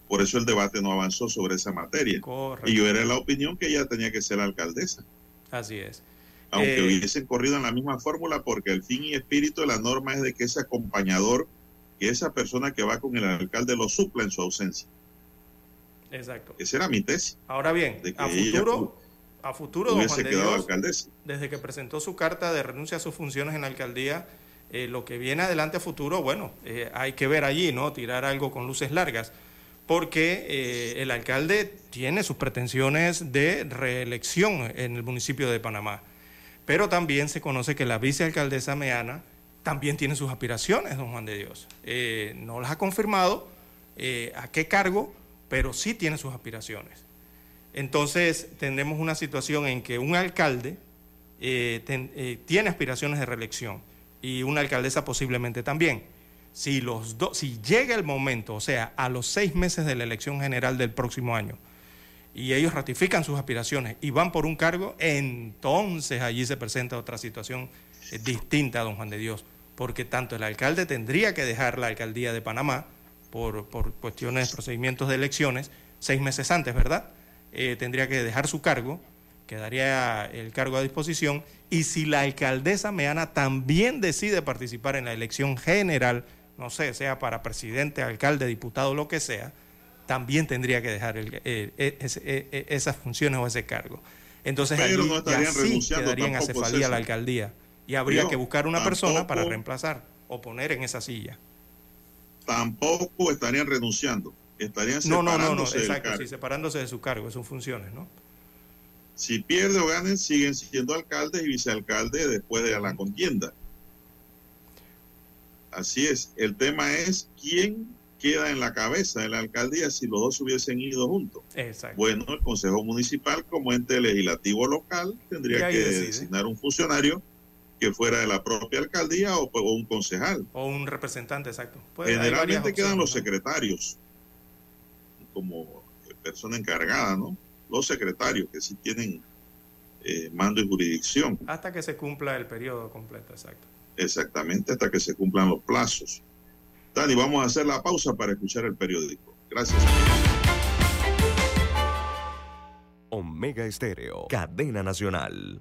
Por eso el debate no avanzó sobre esa materia. Y yo era la opinión que ella tenía que ser alcaldesa. Así es. Aunque eh, hubiesen corrido en la misma fórmula, porque el fin y espíritu de la norma es de que ese acompañador, que esa persona que va con el alcalde lo supla en su ausencia. Exacto. Esa era mi tesis. Ahora bien, a futuro, a futuro, don Juan de Dios, desde que presentó su carta de renuncia a sus funciones en la alcaldía, eh, lo que viene adelante a futuro, bueno, eh, hay que ver allí, ¿no? Tirar algo con luces largas, porque eh, el alcalde tiene sus pretensiones de reelección en el municipio de Panamá. Pero también se conoce que la vicealcaldesa Meana también tiene sus aspiraciones, don Juan de Dios. no las ha confirmado a qué cargo, pero sí tiene sus aspiraciones. Entonces, tenemos una situación en que un alcalde eh, eh, tiene aspiraciones de reelección y una alcaldesa posiblemente también. Si, los si llega el momento, o sea, a los seis meses de la elección general del próximo año, y ellos ratifican sus aspiraciones y van por un cargo, entonces allí se presenta otra situación eh, distinta, don Juan de Dios, porque tanto el alcalde tendría que dejar la alcaldía de Panamá, por, por cuestiones, procedimientos de elecciones, seis meses antes, ¿verdad? Eh, tendría que dejar su cargo, quedaría el cargo a disposición, y si la alcaldesa Meana también decide participar en la elección general, no sé, sea para presidente, alcalde, diputado, lo que sea, también tendría que dejar el, e, esas funciones o ese cargo. Entonces allí ya sí quedaría en acefalía la alcaldía y habría que buscar una persona para reemplazar o poner en esa silla tampoco estarían renunciando, estarían separándose no, no, no, exacto, sí, separándose de su cargo, de sus funciones, ¿no? Si pierde o gane, siguen siendo alcaldes y vicealcaldes después de la contienda. Así es. El tema es quién queda en la cabeza de la alcaldía si los dos hubiesen ido juntos. Exacto. Bueno, el Consejo Municipal como ente legislativo local tendría que decide. designar un funcionario que fuera de la propia alcaldía o, o un concejal. O un representante, exacto. Generalmente quedan los secretarios como persona encargada, ¿no? Los secretarios que sí tienen eh, mando y jurisdicción, Hasta que se cumpla el periodo completo, exacto. exactamente hasta que se cumplan los plazos. Dani, vamos a hacer la pausa para escuchar el periódico. Gracias. Omega Estéreo, cadena nacional.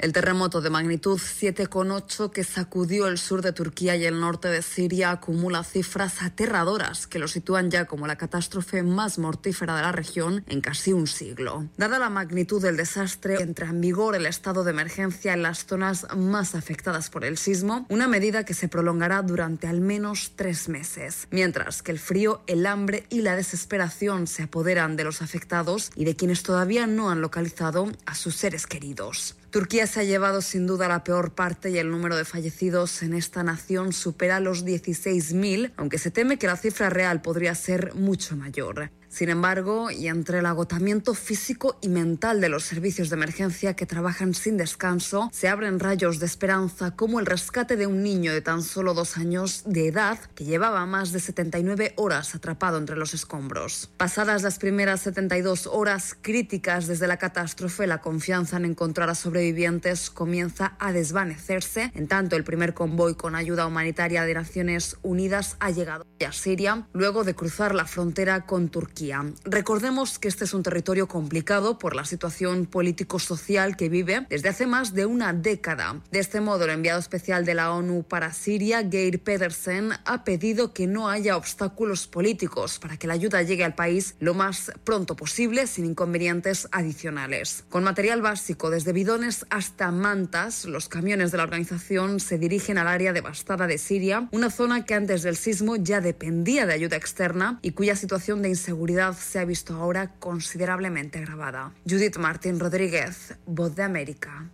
El terremoto de magnitud 7,8 que sacudió el sur de Turquía y el norte de Siria acumula cifras aterradoras que lo sitúan ya como la catástrofe más mortífera de la región en casi un siglo. Dada la magnitud del desastre, entra en vigor el estado de emergencia en las zonas más afectadas por el sismo, una medida que se prolongará durante al menos tres meses. Mientras que el frío, el hambre y la desesperación se apoderan de los afectados y de quienes todavía no han localizado a sus seres queridos. Turquía se ha llevado sin duda la peor parte y el número de fallecidos en esta nación supera los 16.000, aunque se teme que la cifra real podría ser mucho mayor. Sin embargo, y entre el agotamiento físico y mental de los servicios de emergencia que trabajan sin descanso, se abren rayos de esperanza como el rescate de un niño de tan solo dos años de edad que llevaba más de 79 horas atrapado entre los escombros. Pasadas las primeras 72 horas críticas desde la catástrofe, la confianza en encontrar a sobrevivientes comienza a desvanecerse. En tanto, el primer convoy con ayuda humanitaria de Naciones Unidas ha llegado a Siria luego de cruzar la frontera con Turquía. Recordemos que este es un territorio complicado por la situación político-social que vive desde hace más de una década. De este modo, el enviado especial de la ONU para Siria, Geir Pedersen, ha pedido que no haya obstáculos políticos para que la ayuda llegue al país lo más pronto posible sin inconvenientes adicionales. Con material básico desde bidones hasta mantas, los camiones de la organización se dirigen al área devastada de Siria, una zona que antes del sismo ya dependía de ayuda externa y cuya situación de inseguridad se ha visto ahora considerablemente agravada. Judith Martín Rodríguez, Voz de América.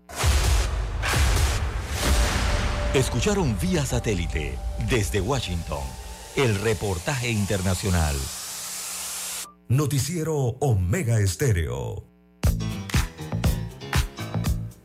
Escucharon vía satélite desde Washington el reportaje internacional. Noticiero Omega Estéreo.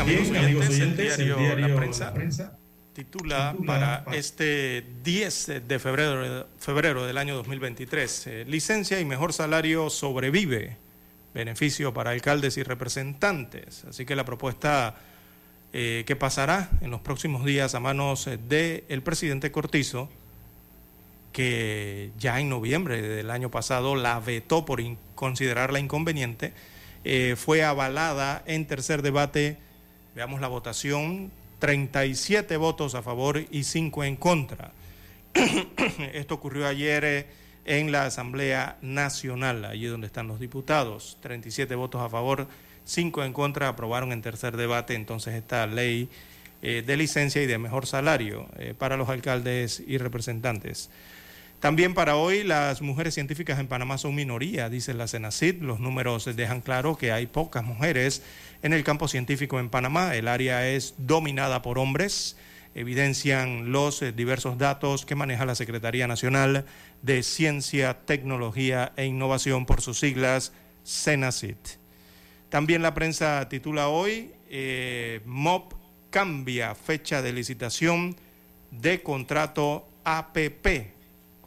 Amigos, oyentes, el diario, La Prensa, titula, para este 10 de febrero, febrero del año 2023, eh, licencia y mejor salario sobrevive, beneficio para alcaldes y representantes. Así que la propuesta eh, que pasará en los próximos días a manos del presidente Cortizo, que ya en noviembre del año pasado la vetó por considerarla inconveniente, eh, fue avalada en tercer debate. Veamos la votación, 37 votos a favor y 5 en contra. Esto ocurrió ayer eh, en la Asamblea Nacional, allí donde están los diputados. 37 votos a favor, 5 en contra, aprobaron en tercer debate entonces esta ley eh, de licencia y de mejor salario para los alcaldes y representantes. También para hoy las mujeres científicas en Panamá son minoría, dice la CENACID. Los números dejan claro que hay pocas mujeres en el campo científico en Panamá. El área es dominada por hombres. Evidencian los eh, diversos datos que maneja la Secretaría Nacional de Ciencia, Tecnología e Innovación por sus siglas CENACID. También la prensa titula hoy, eh, MOP cambia fecha de licitación de contrato APP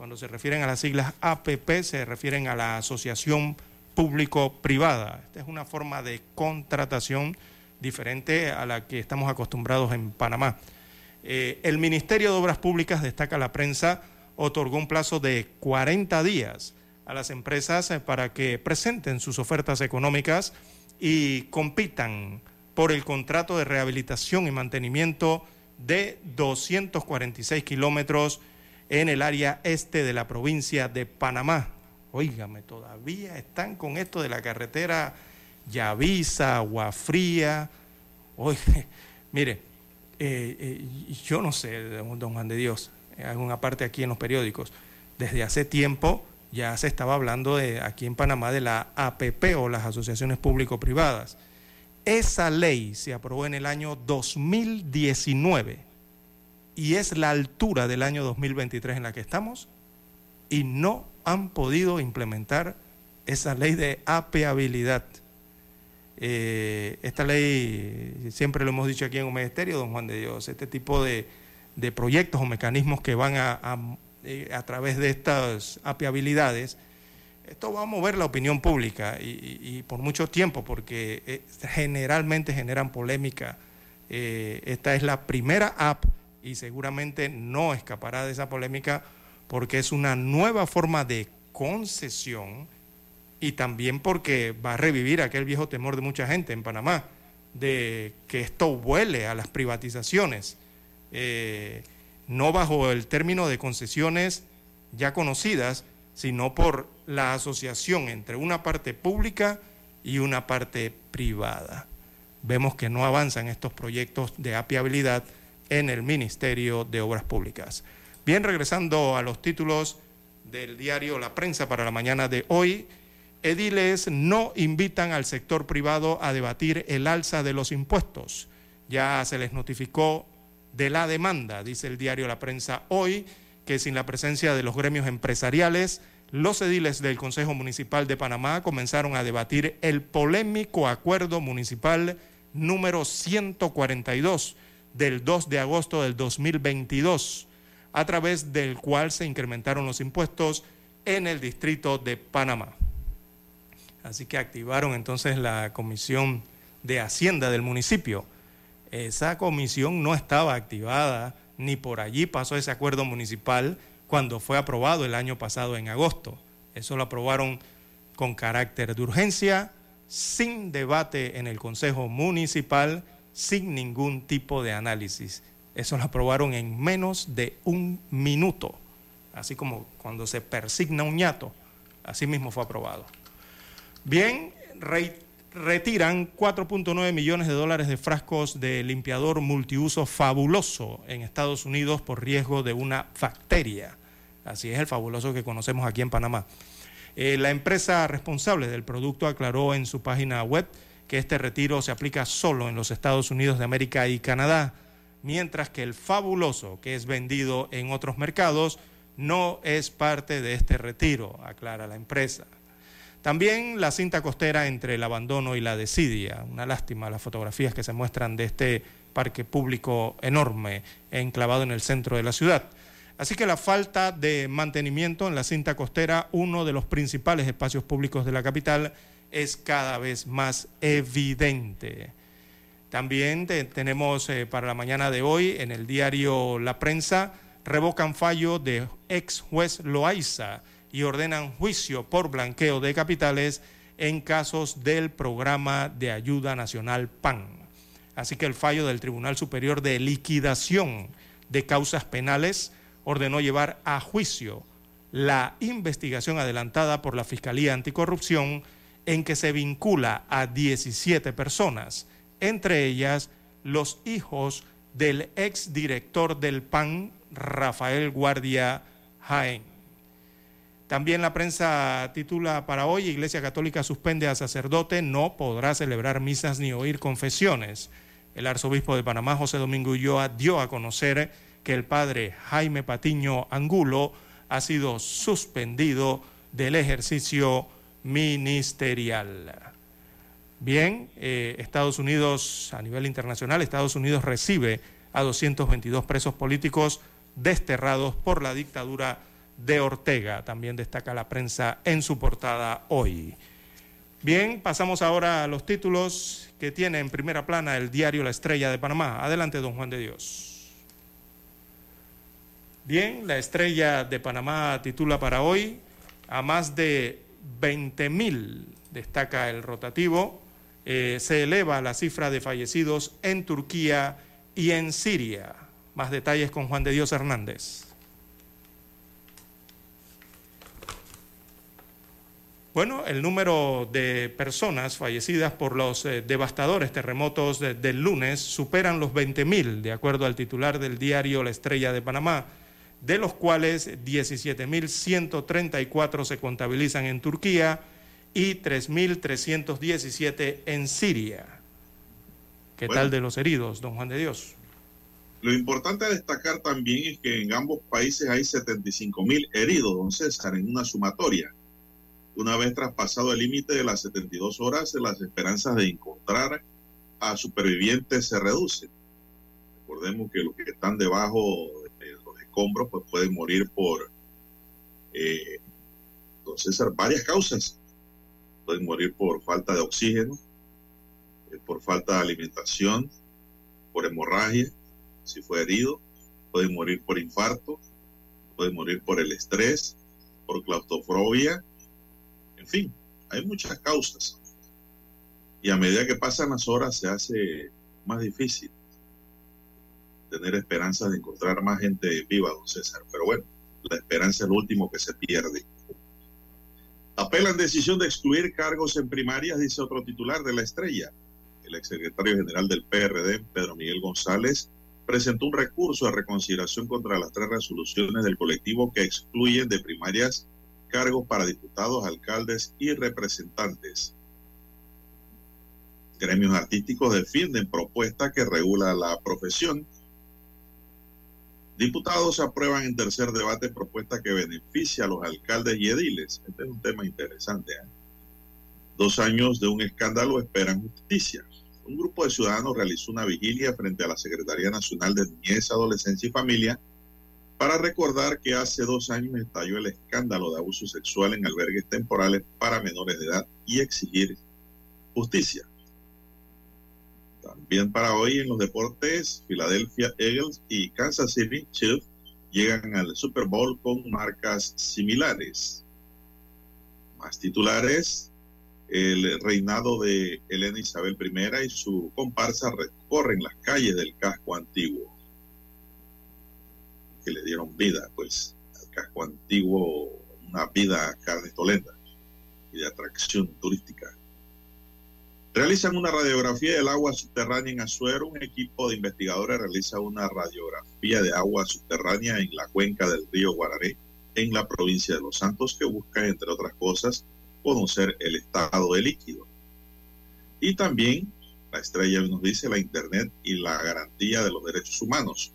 cuando se refieren a las siglas APP, se refieren a la Asociación Público-Privada. Esta es una forma de contratación diferente a la que estamos acostumbrados en Panamá. Eh, el Ministerio de Obras Públicas, destaca la prensa, otorgó un plazo de 40 días a las empresas eh, para que presenten sus ofertas económicas y compitan por el contrato de rehabilitación y mantenimiento de 246 kilómetros en el área este de la provincia de Panamá. Óigame, todavía están con esto de la carretera Yavisa, Agua Fría. Oye, mire, eh, eh, yo no sé, don Juan de Dios, alguna parte aquí en los periódicos, desde hace tiempo ya se estaba hablando de aquí en Panamá de la APP o las asociaciones público-privadas. Esa ley se aprobó en el año 2019 y es la altura del año 2023 en la que estamos y no han podido implementar esa ley de apeabilidad. Eh, esta ley, siempre lo hemos dicho aquí en un ministerio, don Juan de Dios, este tipo de, proyectos o mecanismos que van a, eh, a, través de estas apeabilidades, esto va a mover la opinión pública y, por mucho tiempo, porque eh, generalmente generan polémica. esta es la primera app y seguramente no escapará de esa polémica porque es una nueva forma de concesión y también porque va a revivir aquel viejo temor de mucha gente en Panamá de que esto vuele a las privatizaciones, eh, no bajo el término de concesiones ya conocidas, sino por la asociación entre una parte pública y una parte privada. Vemos que no avanzan estos proyectos de apiabilidad en el Ministerio de Obras Públicas. Bien, regresando a los títulos del diario La Prensa para la mañana de hoy, ediles no invitan al sector privado a debatir el alza de los impuestos. Ya se les notificó de la demanda, dice el diario La Prensa hoy, que sin la presencia de los gremios empresariales, los ediles del Consejo Municipal de Panamá comenzaron a debatir el polémico acuerdo municipal número 142 del 2 de agosto del 2022, a través del cual se incrementaron los impuestos en el distrito de Panamá. Así que activaron entonces la comisión de Hacienda del municipio. Esa comisión no estaba activada, ni por allí pasó ese acuerdo municipal cuando fue aprobado el año pasado en agosto. Eso lo aprobaron con carácter de urgencia, sin debate en el Consejo Municipal sin ningún tipo de análisis. Eso lo aprobaron en menos de un minuto, así como cuando se persigna un ñato, así mismo fue aprobado. Bien, retiran 4.9 millones de dólares de frascos de limpiador multiuso fabuloso en Estados Unidos por riesgo de una bacteria. Así es el fabuloso que conocemos aquí en Panamá. Eh, la empresa responsable del producto aclaró en su página web que este retiro se aplica solo en los Estados Unidos de América y Canadá, mientras que el fabuloso, que es vendido en otros mercados, no es parte de este retiro, aclara la empresa. También la cinta costera entre el abandono y la desidia. Una lástima las fotografías que se muestran de este parque público enorme enclavado en el centro de la ciudad. Así que la falta de mantenimiento en la cinta costera, uno de los principales espacios públicos de la capital, es cada vez más evidente. También tenemos eh, para la mañana de hoy en el diario La Prensa, revocan fallo de ex juez Loaiza y ordenan juicio por blanqueo de capitales en casos del programa de ayuda nacional PAN. Así que el fallo del Tribunal Superior de Liquidación de Causas Penales ordenó llevar a juicio la investigación adelantada por la Fiscalía Anticorrupción en que se vincula a 17 personas, entre ellas los hijos del exdirector del PAN, Rafael Guardia Jaén. También la prensa titula para hoy, Iglesia Católica suspende a sacerdote, no podrá celebrar misas ni oír confesiones. El arzobispo de Panamá, José Domingo Ulloa, dio a conocer que el padre Jaime Patiño Angulo ha sido suspendido del ejercicio ministerial. Bien, eh, Estados Unidos, a nivel internacional, Estados Unidos recibe a 222 presos políticos desterrados por la dictadura de Ortega. También destaca la prensa en su portada hoy. Bien, pasamos ahora a los títulos que tiene en primera plana el diario La Estrella de Panamá. Adelante, don Juan de Dios. Bien, la estrella de Panamá titula para hoy a más de 20 mil, destaca el rotativo, eh, se eleva la cifra de fallecidos en Turquía y en Siria. Más detalles con Juan de Dios Hernández. Bueno, el número de personas fallecidas por los eh, devastadores terremotos del lunes superan los 20 mil, de acuerdo al titular del diario La Estrella de Panamá de los cuales 17.134 se contabilizan en Turquía y 3.317 en Siria. ¿Qué tal de los heridos, don Juan de Dios? Lo importante a destacar también es que en ambos países hay 75.000 heridos, don César, en una sumatoria. Una vez traspasado el límite de las 72 horas, las esperanzas de encontrar a supervivientes se reducen. Recordemos que los que están debajo escombros, pues pueden morir por, eh, entonces, varias causas. Pueden morir por falta de oxígeno, eh, por falta de alimentación, por hemorragia, si fue herido, pueden morir por infarto, pueden morir por el estrés, por claustrofobia, en fin, hay muchas causas. Y a medida que pasan las horas se hace más difícil tener esperanza de encontrar más gente viva, don César. Pero bueno, la esperanza es lo último que se pierde. Apelan decisión de excluir cargos en primarias, dice otro titular de la estrella. El exsecretario general del PRD, Pedro Miguel González, presentó un recurso de reconsideración contra las tres resoluciones del colectivo que excluyen de primarias cargos para diputados, alcaldes y representantes. Gremios artísticos defienden propuesta que regula la profesión Diputados aprueban en tercer debate propuesta que beneficia a los alcaldes y ediles. Este es un tema interesante. ¿eh? Dos años de un escándalo esperan justicia. Un grupo de ciudadanos realizó una vigilia frente a la Secretaría Nacional de Niñez, Adolescencia y Familia para recordar que hace dos años estalló el escándalo de abuso sexual en albergues temporales para menores de edad y exigir justicia. También para hoy en los deportes, Philadelphia Eagles y Kansas City Chiefs llegan al Super Bowl con marcas similares. Más titulares, el reinado de Elena Isabel I y su comparsa recorren las calles del casco antiguo, que le dieron vida, pues, al casco antiguo, una vida carnestolenta y de atracción turística. Realizan una radiografía del agua subterránea en Azuero. Un equipo de investigadores realiza una radiografía de agua subterránea en la cuenca del río Guararé, en la provincia de Los Santos, que busca, entre otras cosas, conocer el estado de líquido. Y también, la estrella nos dice, la Internet y la garantía de los derechos humanos.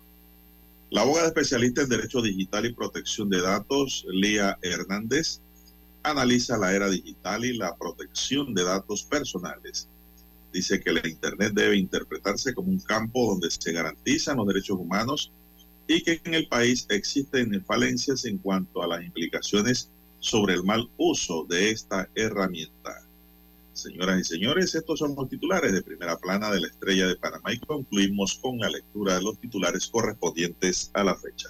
La abogada especialista en Derecho Digital y Protección de Datos, Lía Hernández, analiza la era digital y la protección de datos personales. Dice que la Internet debe interpretarse como un campo donde se garantizan los derechos humanos y que en el país existen falencias en cuanto a las implicaciones sobre el mal uso de esta herramienta. Señoras y señores, estos son los titulares de primera plana de la estrella de Panamá y concluimos con la lectura de los titulares correspondientes a la fecha.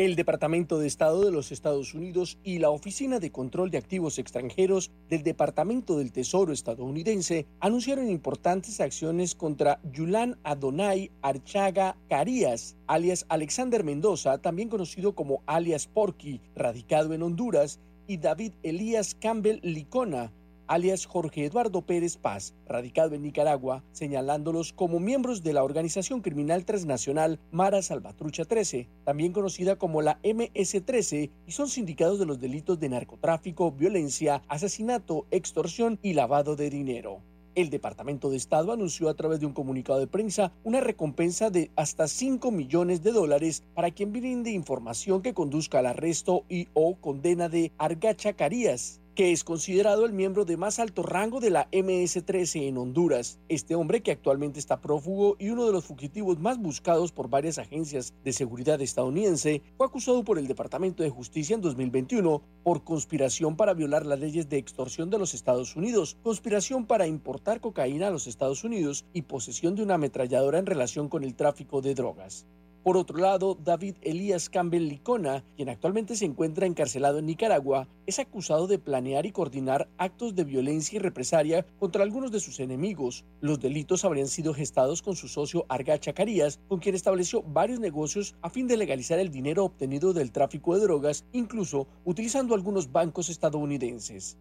El Departamento de Estado de los Estados Unidos y la Oficina de Control de Activos Extranjeros del Departamento del Tesoro estadounidense anunciaron importantes acciones contra Yulan Adonai Archaga Carías, alias Alexander Mendoza, también conocido como alias Porky, radicado en Honduras, y David Elías Campbell Licona, alias Jorge Eduardo Pérez Paz, radicado en Nicaragua, señalándolos como miembros de la organización criminal transnacional Mara Salvatrucha 13, también conocida como la MS-13, y son sindicados de los delitos de narcotráfico, violencia, asesinato, extorsión y lavado de dinero. El Departamento de Estado anunció a través de un comunicado de prensa una recompensa de hasta 5 millones de dólares para quien brinde información que conduzca al arresto y o condena de Argacha Carías, que es considerado el miembro de más alto rango de la MS-13 en Honduras. Este hombre, que actualmente está prófugo y uno de los fugitivos más buscados por varias agencias de seguridad estadounidense, fue acusado por el Departamento de Justicia en 2021 por conspiración para violar las leyes de extorsión de los Estados Unidos, conspiración para importar cocaína a los Estados Unidos y posesión de una ametralladora en relación con el tráfico de drogas. Por otro lado, David Elías Campbell Licona, quien actualmente se encuentra encarcelado en Nicaragua, es acusado de planear y coordinar actos de violencia y represalia contra algunos de sus enemigos. Los delitos habrían sido gestados con su socio Argacha Carías, con quien estableció varios negocios a fin de legalizar el dinero obtenido del tráfico de drogas, incluso utilizando algunos bancos estadounidenses.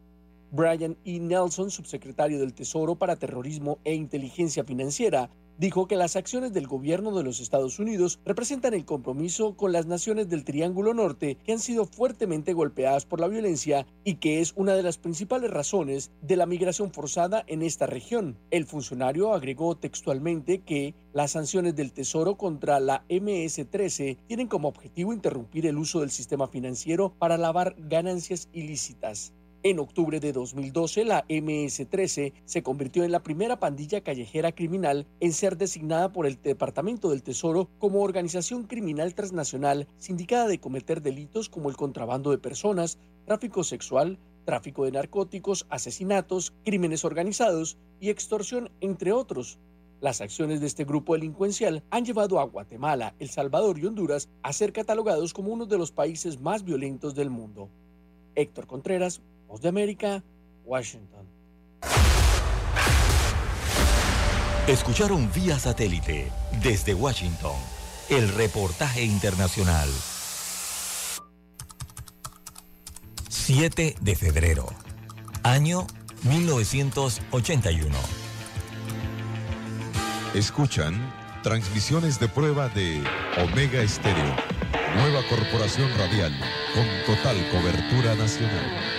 Brian E. Nelson, subsecretario del Tesoro para Terrorismo e Inteligencia Financiera, dijo que las acciones del gobierno de los Estados Unidos representan el compromiso con las naciones del Triángulo Norte que han sido fuertemente golpeadas por la violencia y que es una de las principales razones de la migración forzada en esta región. El funcionario agregó textualmente que las sanciones del Tesoro contra la MS-13 tienen como objetivo interrumpir el uso del sistema financiero para lavar ganancias ilícitas. En octubre de 2012, la MS-13 se convirtió en la primera pandilla callejera criminal en ser designada por el Departamento del Tesoro como organización criminal transnacional sindicada de cometer delitos como el contrabando de personas, tráfico sexual, tráfico de narcóticos, asesinatos, crímenes organizados y extorsión, entre otros. Las acciones de este grupo delincuencial han llevado a Guatemala, El Salvador y Honduras a ser catalogados como uno de los países más violentos del mundo. Héctor Contreras, Voz de América, Washington. Escucharon vía satélite desde Washington el reportaje internacional. 7 de febrero, año 1981. Escuchan transmisiones de prueba de Omega Estéreo, nueva corporación radial con total cobertura nacional.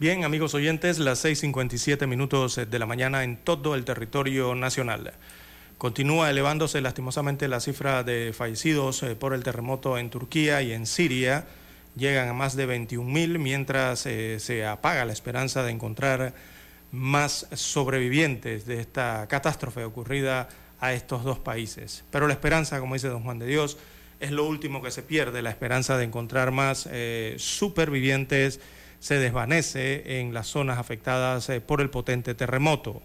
Bien, amigos oyentes, las 6.57 minutos de la mañana en todo el territorio nacional. Continúa elevándose lastimosamente la cifra de fallecidos eh, por el terremoto en Turquía y en Siria. Llegan a más de 21.000 mientras eh, se apaga la esperanza de encontrar más sobrevivientes de esta catástrofe ocurrida a estos dos países. Pero la esperanza, como dice don Juan de Dios, es lo último que se pierde, la esperanza de encontrar más eh, supervivientes se desvanece en las zonas afectadas eh, por el potente terremoto.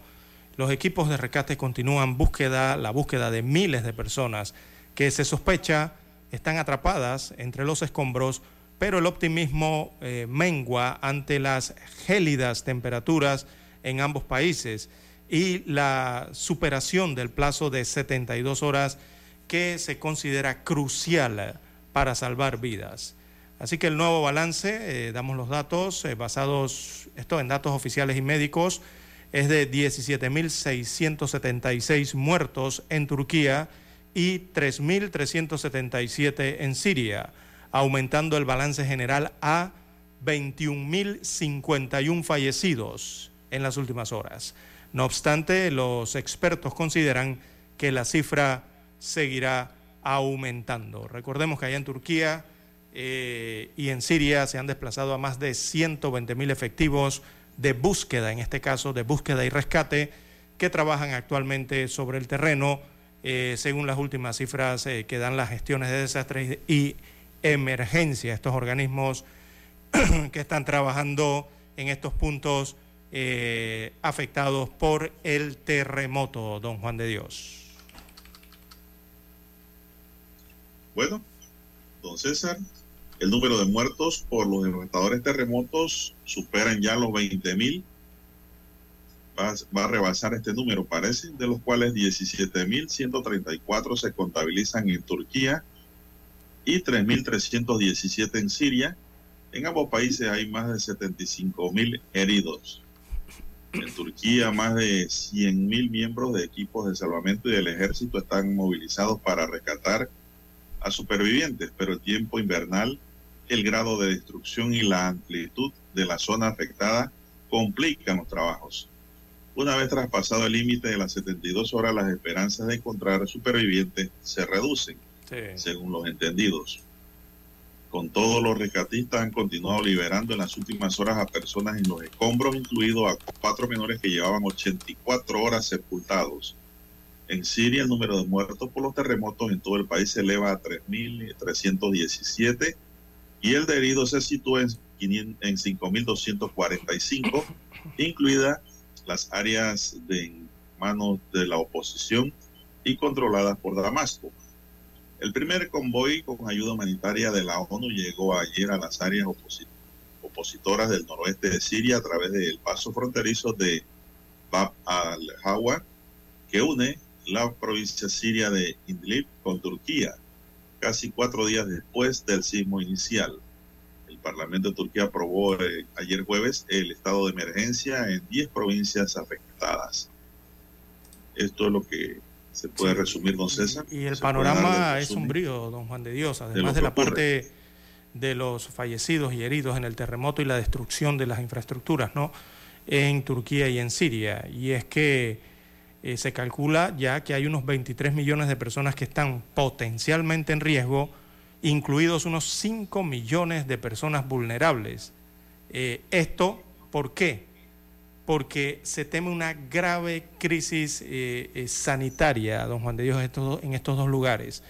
Los equipos de rescate continúan búsqueda, la búsqueda de miles de personas que se sospecha están atrapadas entre los escombros, pero el optimismo eh, mengua ante las gélidas temperaturas en ambos países y la superación del plazo de 72 horas que se considera crucial para salvar vidas. Así que el nuevo balance, eh, damos los datos eh, basados, esto en datos oficiales y médicos, es de 17.676 muertos en Turquía y 3.377 en Siria, aumentando el balance general a 21.051 fallecidos en las últimas horas. No obstante, los expertos consideran que la cifra seguirá aumentando. Recordemos que allá en Turquía eh, y en Siria se han desplazado a más de 120 mil efectivos de búsqueda, en este caso de búsqueda y rescate, que trabajan actualmente sobre el terreno, eh, según las últimas cifras eh, que dan las gestiones de desastres y emergencia, estos organismos que están trabajando en estos puntos afectados por el terremoto, don Juan de Dios. Bueno, don César, el número de muertos por los devastadores terremotos superan ya los 20 mil. Va, va, a rebasar este número, parece, de los cuales 17.134 se contabilizan en Turquía y 3.317 en Siria. En ambos países hay más de 75.000 heridos. En Turquía, más de 100.000 miembros de equipos de salvamento y del ejército están movilizados para rescatar a supervivientes, pero el tiempo invernal el grado de destrucción y la amplitud de la zona afectada complican los trabajos. Una vez traspasado el límite de las 72 horas, las esperanzas de encontrar supervivientes se reducen, sí. según los entendidos. Con todo, los rescatistas han continuado liberando en las últimas horas a personas en los escombros, incluido a cuatro menores que llevaban 84 horas sepultados. En Siria, el número de muertos por los terremotos en todo el país se eleva a 3.317 y el de heridos se sitúa en en 5.245, incluidas las áreas de manos de la oposición y controladas por Damasco. El primer convoy con ayuda humanitaria de la ONU llegó ayer a las áreas opositoras del noroeste de Siria a través del paso fronterizo de Bab al-Hawa, que une la provincia siria de Idlib con Turquía, casi cuatro días después del sismo inicial. El Parlamento de Turquía aprobó eh, ayer jueves el estado de emergencia en 10 provincias afectadas. Esto es lo que se puede resumir, don César. Y el panorama es sombrío, don Juan de Dios, además de, de la parte de los fallecidos y heridos en el terremoto y la destrucción de las infraestructuras, ¿no? En Turquía y en Siria. Y es que eh, se calcula ya que hay unos 23 millones de personas que están potencialmente en riesgo, incluidos unos 5 millones de personas vulnerables. Eh, ¿Esto por qué? Porque se teme una grave crisis eh, sanitaria, don Juan de Dios, en estos dos lugares,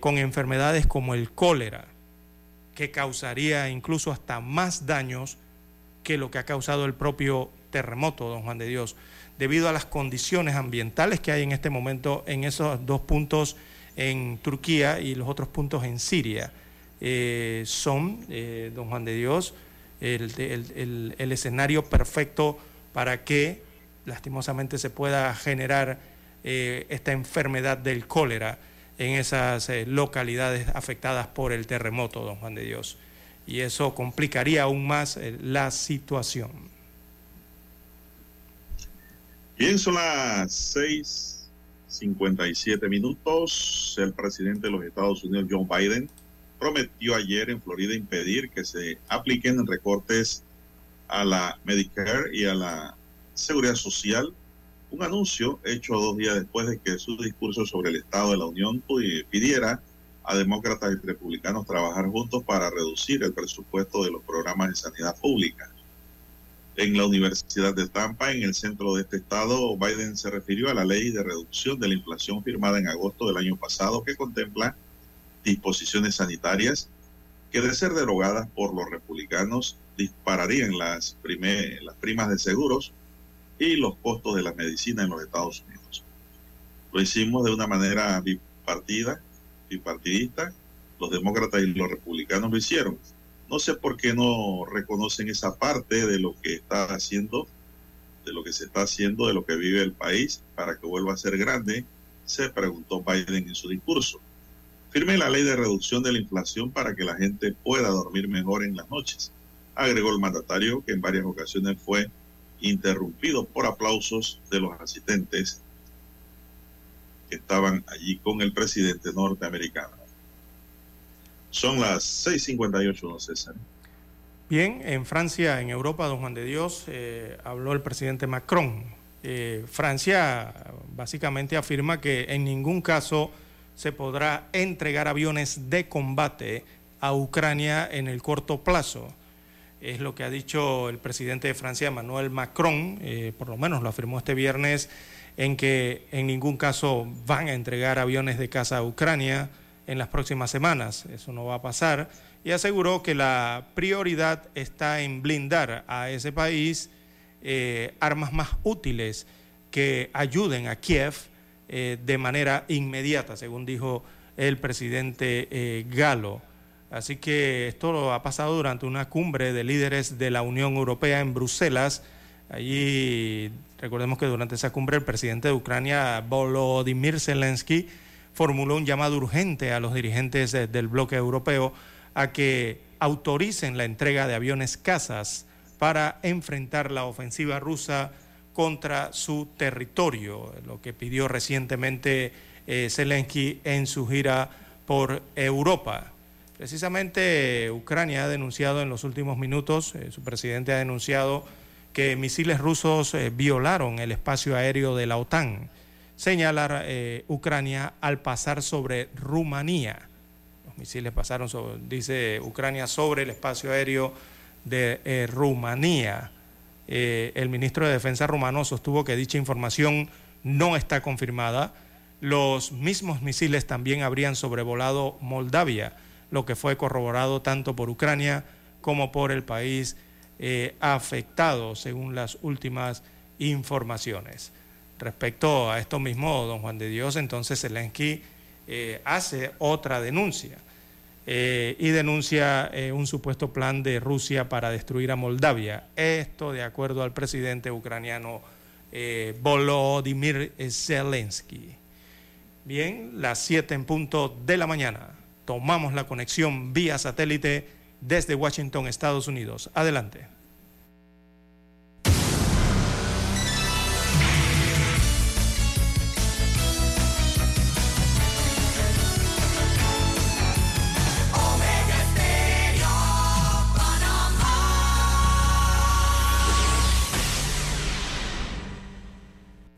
con enfermedades como el cólera, que causaría incluso hasta más daños que lo que ha causado el propio terremoto, don Juan de Dios debido a las condiciones ambientales que hay en este momento en esos dos puntos en Turquía y los otros puntos en Siria. Eh, son, eh, don Juan de Dios, el, escenario perfecto para que lastimosamente se pueda generar eh, esta enfermedad del cólera en esas localidades afectadas por el terremoto, don Juan de Dios. Y eso complicaría aún más la situación. Bien, son las 6:57 minutos. El presidente de los Estados Unidos, John Biden, prometió ayer en Florida impedir que se apliquen recortes a la Medicare y a la Seguridad Social. Un anuncio hecho dos días después de que su discurso sobre el Estado de la Unión pidiera a demócratas y republicanos trabajar juntos para reducir el presupuesto de los programas de sanidad pública en la Universidad de Tampa, en el centro de este estado, Biden se refirió a la ley de reducción de la inflación firmada en agosto del año pasado que contempla disposiciones sanitarias que de ser derogadas por los republicanos dispararían las, las primas de seguros y los costos de la medicina en los Estados Unidos. Lo hicimos de una manera bipartida, bipartidista, los demócratas y los republicanos lo hicieron no sé por qué no reconocen esa parte de lo que está haciendo, de lo que se está haciendo, de lo que vive el país para que vuelva a ser grande, se preguntó Biden en su discurso. Firme la ley de reducción de la inflación para que la gente pueda dormir mejor en las noches, agregó el mandatario que en varias ocasiones fue interrumpido por aplausos de los asistentes que estaban allí con el presidente norteamericano. Son las 6:58, don César. Bien, en Francia, en Europa, don Juan de Dios, eh, habló el presidente Macron. Eh, Francia básicamente afirma que en ningún caso se podrá entregar aviones de combate a Ucrania en el corto plazo. Es lo que ha dicho el presidente de Francia, Emmanuel Macron, eh, por lo menos lo afirmó este viernes, en que en ningún caso van a entregar aviones de caza a Ucrania en las próximas semanas. Eso no va a pasar. Y aseguró que la prioridad está en blindar a ese país eh, armas más útiles que ayuden a Kiev eh, de manera inmediata, según dijo el presidente eh, Galo. Así que esto lo ha pasado durante una cumbre de líderes de la Unión Europea en Bruselas. Allí, recordemos que durante esa cumbre el presidente de Ucrania, Volodymyr Zelensky, formuló un llamado urgente a los dirigentes del bloque europeo a que autoricen la entrega de aviones cazas para enfrentar la ofensiva rusa contra su territorio, lo que pidió recientemente eh, Zelensky en su gira por Europa. Precisamente Ucrania ha denunciado en los últimos minutos, eh, su presidente ha denunciado que misiles rusos eh, violaron el espacio aéreo de la OTAN señalar eh, Ucrania al pasar sobre Rumanía. Los misiles pasaron, dice Ucrania, sobre el espacio aéreo de eh, Rumanía. Eh, el ministro de Defensa rumano sostuvo que dicha información no está confirmada. Los mismos misiles también habrían sobrevolado Moldavia, lo que fue corroborado tanto por Ucrania como por el país eh, afectado, según las últimas informaciones. Respecto a esto mismo, don Juan de Dios, entonces Zelensky eh, hace otra denuncia eh, y denuncia un supuesto plan de Rusia para destruir a Moldavia. Esto de acuerdo al presidente ucraniano Volodymyr Zelensky. Bien, las 7 en punto de la mañana. Tomamos la conexión vía satélite desde Washington, Estados Unidos. Adelante.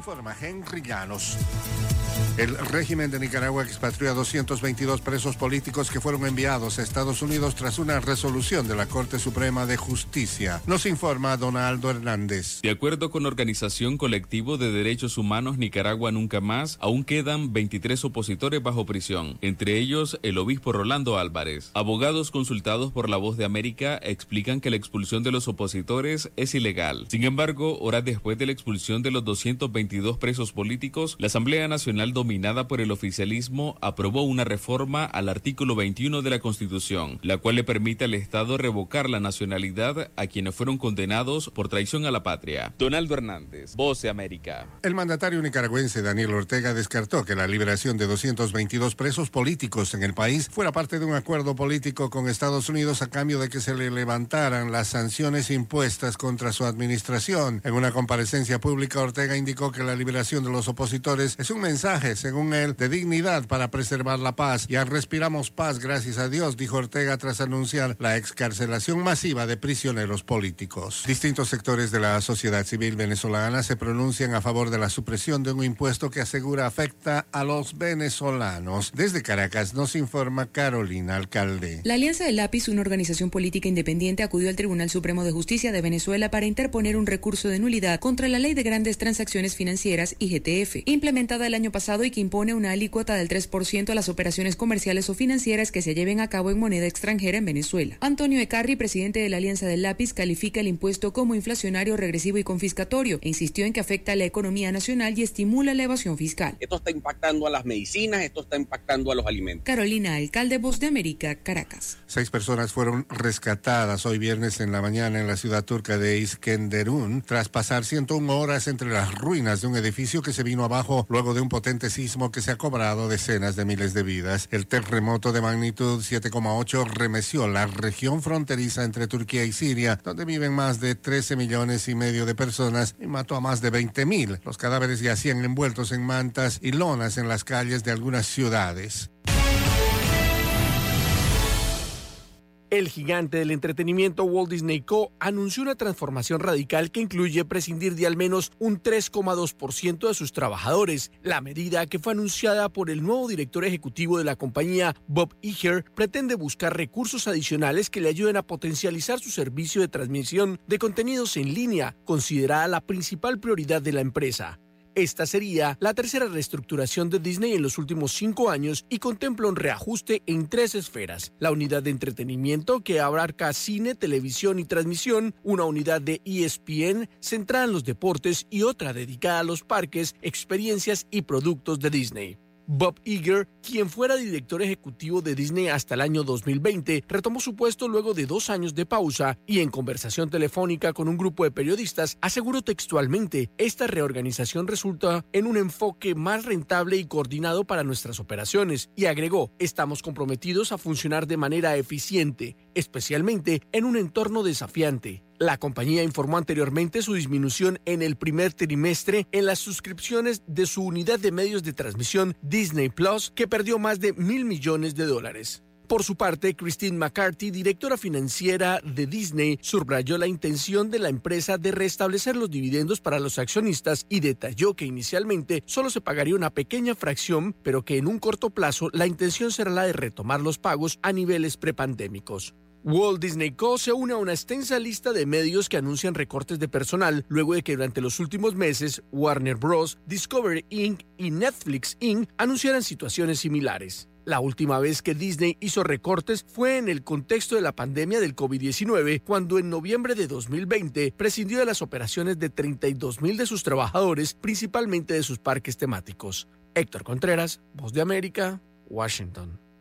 Informa Henry Llanos. El régimen de Nicaragua expatrió a 222 presos políticos que fueron enviados a Estados Unidos tras una resolución de la Corte Suprema de Justicia. Nos informa Donaldo Hernández. De acuerdo con Organización Colectivo de Derechos Humanos Nicaragua Nunca Más, aún quedan 23 opositores bajo prisión, entre ellos el obispo Rolando Álvarez. Abogados consultados por La Voz de América explican que la expulsión de los opositores es ilegal. Sin embargo, horas después de la expulsión de los 222 presos políticos, la Asamblea Nacional dominada por el oficialismo aprobó una reforma al artículo 21 de la Constitución, la cual le permite al Estado revocar la nacionalidad a quienes fueron condenados por traición a la patria. Donaldo Hernández, Voz de América. El mandatario nicaragüense Daniel Ortega descartó que la liberación de 222 presos políticos en el país fuera parte de un acuerdo político con Estados Unidos a cambio de que se le levantaran las sanciones impuestas contra su administración. En una comparecencia pública, Ortega indicó que la liberación de los opositores es un mensaje, según él, de dignidad para preservar la paz. Ya respiramos paz, gracias a Dios, dijo Ortega tras anunciar la excarcelación masiva de prisioneros políticos. Distintos sectores de la sociedad civil venezolana se pronuncian a favor de la supresión de un impuesto que asegura afecta a los venezolanos. Desde Caracas nos informa Carolina Alcalde. La Alianza del Lápiz, una organización política independiente, acudió al Tribunal Supremo de Justicia de Venezuela para interponer un recurso de nulidad contra la Ley de Grandes Transacciones Financieras, IGTF, implementada el año pasado y que impone una alícuota del 3% a las operaciones comerciales o financieras que se lleven a cabo en moneda extranjera en Venezuela. Antonio Ecarri, presidente de la Alianza del Lápiz, califica el impuesto como inflacionario, regresivo y confiscatorio e insistió en que afecta a la economía nacional y estimula la evasión fiscal. Esto está impactando a las medicinas, esto está impactando a los alimentos. Carolina, alcalde Voz de América, Caracas. Seis personas fueron rescatadas hoy viernes en la mañana en la ciudad turca de Iskenderun tras pasar 101 horas entre las ruinas de un edificio que se vino abajo luego de un potente que se ha cobrado decenas de miles de vidas. El terremoto de magnitud 7,8 remeció la región fronteriza entre Turquía y Siria, donde viven más de 13 millones y medio de personas y mató a más de 20 mil. Los cadáveres yacían envueltos en mantas y lonas en las calles de algunas ciudades. El gigante del entretenimiento Walt Disney Co. anunció una transformación radical que incluye prescindir de al menos un 3,2% de sus trabajadores. La medida, que fue anunciada por el nuevo director ejecutivo de la compañía, Bob Iger, pretende buscar recursos adicionales que le ayuden a potencializar su servicio de transmisión de contenidos en línea, considerada la principal prioridad de la empresa. Esta sería la tercera reestructuración de Disney en los últimos cinco años y contempla un reajuste en tres esferas. La unidad de entretenimiento que abarca cine, televisión y transmisión, una unidad de ESPN centrada en los deportes y otra dedicada a los parques, experiencias y productos de Disney. Bob Iger, quien fuera director ejecutivo de Disney hasta el año 2020, retomó su puesto luego de dos años de pausa y en conversación telefónica con un grupo de periodistas aseguró textualmente, esta reorganización resulta en un enfoque más rentable y coordinado para nuestras operaciones y agregó, estamos comprometidos a funcionar de manera eficiente, especialmente en un entorno desafiante. La compañía informó anteriormente su disminución en el primer trimestre en las suscripciones de su unidad de medios de transmisión Disney Plus, que perdió más de mil millones de dólares. Por su parte, Christine McCarthy, directora financiera de Disney, subrayó la intención de la empresa de restablecer los dividendos para los accionistas y detalló que inicialmente solo se pagaría una pequeña fracción, pero que en un corto plazo la intención será la de retomar los pagos a niveles prepandémicos. Walt Disney Co. se une a una extensa lista de medios que anuncian recortes de personal luego de que durante los últimos meses Warner Bros., Discovery Inc. y Netflix Inc. anunciaran situaciones similares. La última vez que Disney hizo recortes fue en el contexto de la pandemia del COVID-19, cuando en noviembre de 2020 prescindió de las operaciones de 32 mil de sus trabajadores, principalmente de sus parques temáticos. Héctor Contreras, Voz de América, Washington.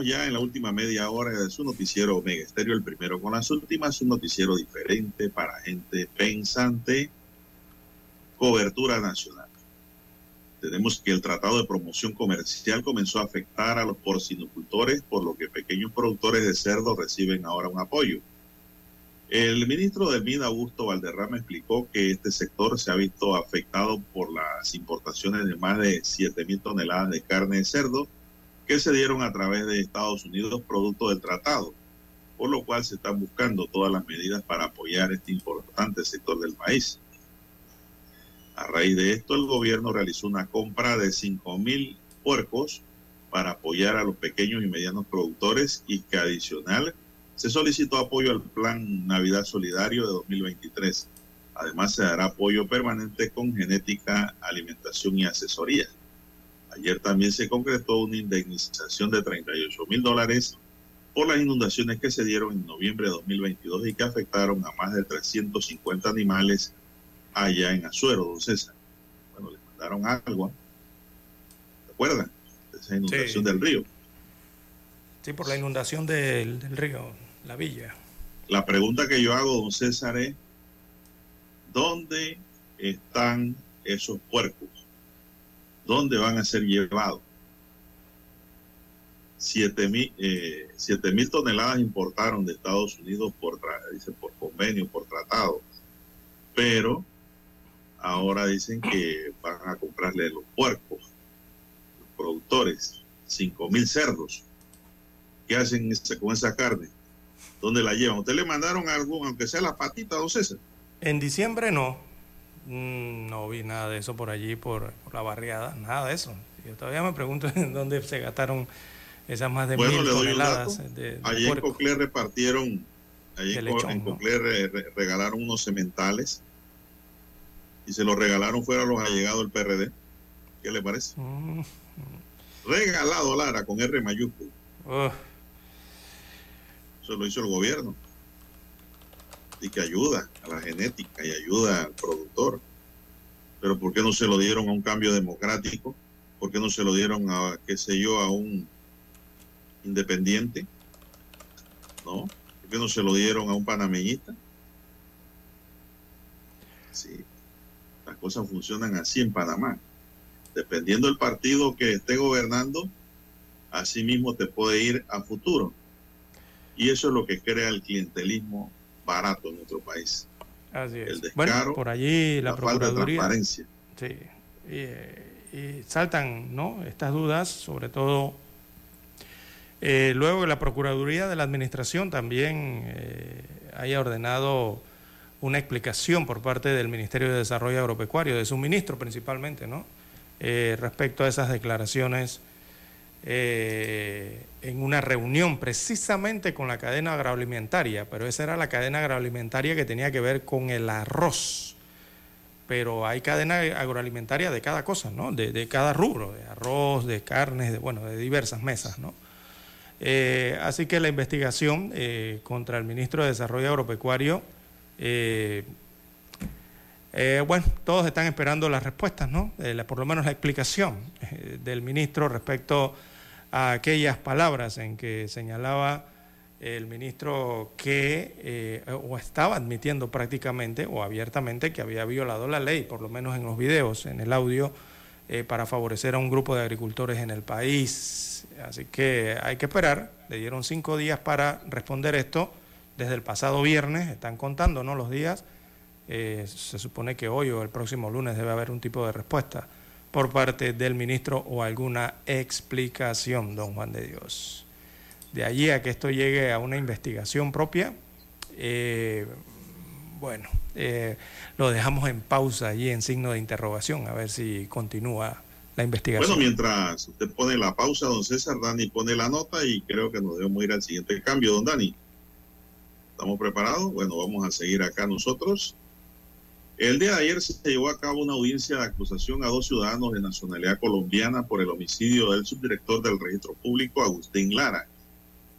Avanzamos ya en la última media hora de su noticiero Omega Estéreo, el primero con las últimas, un noticiero diferente para gente pensante, cobertura nacional. Tenemos que el Tratado de Promoción Comercial comenzó a afectar a los porcinocultores, por lo que pequeños productores de cerdo reciben ahora un apoyo. El ministro del MIN, Augusto Valderrama, explicó que este sector se ha visto afectado por las importaciones de más de 7 mil toneladas de carne de cerdo que se dieron a través de Estados Unidos producto del tratado, por lo cual se están buscando todas las medidas para apoyar este importante sector del país. A raíz de esto, el gobierno realizó una compra de 5 mil puercos para apoyar a los pequeños y medianos productores y que adicional se solicitó apoyo al Plan Navidad Solidario de 2023. Además, se dará apoyo permanente con genética, alimentación y asesoría. Ayer también se concretó una indemnización de 38 mil dólares por las inundaciones que se dieron en noviembre de 2022 y que afectaron a más de 350 animales allá en Azuero, don César. Bueno, les mandaron agua. De esa inundación Sí. del río. Sí, por la inundación del, del río, la villa. La pregunta que yo hago, don César, es, ¿dónde están esos puercos? ¿Dónde van a ser llevados? Siete mil, eh, siete mil toneladas importaron de Estados Unidos por, dice, por convenio, por tratado. Pero ahora dicen que van a comprarle los puercos, los productores, cinco mil cerdos. ¿Qué hacen con esa carne? ¿Dónde la llevan? ¿Usted le mandaron algo, aunque sea la patita, don César? En diciembre no. Mm, No vi nada de eso por allí, por, por la barriada, nada de eso. Yo todavía me pregunto en dónde se gastaron esas más de Bueno, mil le doy un toneladas dato. de, de Allí en. Coclé repartieron, allí en. Coclé re- re- regalaron unos sementales y se los regalaron fuera a los allegados del PRD. ¿Qué le parece? Mm, Regalado, Lara, con R mayúsculo. Eso lo hizo el gobierno. Y que ayuda a la genética y ayuda al productor. Pero ¿por qué no se lo dieron a un cambio democrático? ¿Por qué no se lo dieron a, qué sé yo, a un independiente? ¿No? ¿Por qué no se lo dieron a un panameñista? Sí, las cosas funcionan así en Panamá. Dependiendo del partido que esté gobernando, así mismo te puede ir a futuro. Y eso es lo que crea el clientelismo barato en nuestro país. Así es. El Bueno, descaro, por allí la, la falta de Procuraduría. transparencia. Sí. Y, y saltan ¿no? estas dudas, sobre todo eh, luego que la Procuraduría de la Administración también eh, haya ordenado una explicación por parte del Ministerio de Desarrollo Agropecuario, de su ministro principalmente, ¿no? Eh, respecto a esas declaraciones eh, en una reunión precisamente con la cadena agroalimentaria, pero esa era la cadena agroalimentaria que tenía que ver con el arroz. Pero hay cadena agroalimentaria de cada cosa, ¿no? De, cada rubro, de arroz, de carnes, de, bueno, de diversas mesas, ¿no? Eh, así que la investigación eh, contra el ministro de Desarrollo Agropecuario, bueno, todos están esperando las respuestas, ¿no? Por lo menos la explicación del ministro respecto aquellas palabras en que señalaba el ministro que eh, o estaba admitiendo prácticamente o abiertamente que había violado la ley, por lo menos en los videos, en el audio, eh, para favorecer a un grupo de agricultores en el país. Así que hay que esperar. Le dieron cinco días para responder esto. Desde el pasado viernes, están contando ¿no? los días. Eh, se supone que hoy o el próximo lunes debe haber un tipo de respuesta por parte del ministro o alguna explicación, don Juan de Dios. De allí a que esto llegue a una investigación propia, eh, bueno, eh, lo dejamos en pausa allí en signo de interrogación, a ver si continúa la investigación. Bueno, mientras usted pone la pausa, don César, Dani pone la nota y creo que nos debemos ir al siguiente cambio, don Dani. ¿Estamos preparados? Bueno, vamos a seguir acá nosotros. El día de ayer se llevó a cabo una audiencia de acusación a dos ciudadanos de nacionalidad colombiana por el homicidio del subdirector del registro público, Agustín Lara.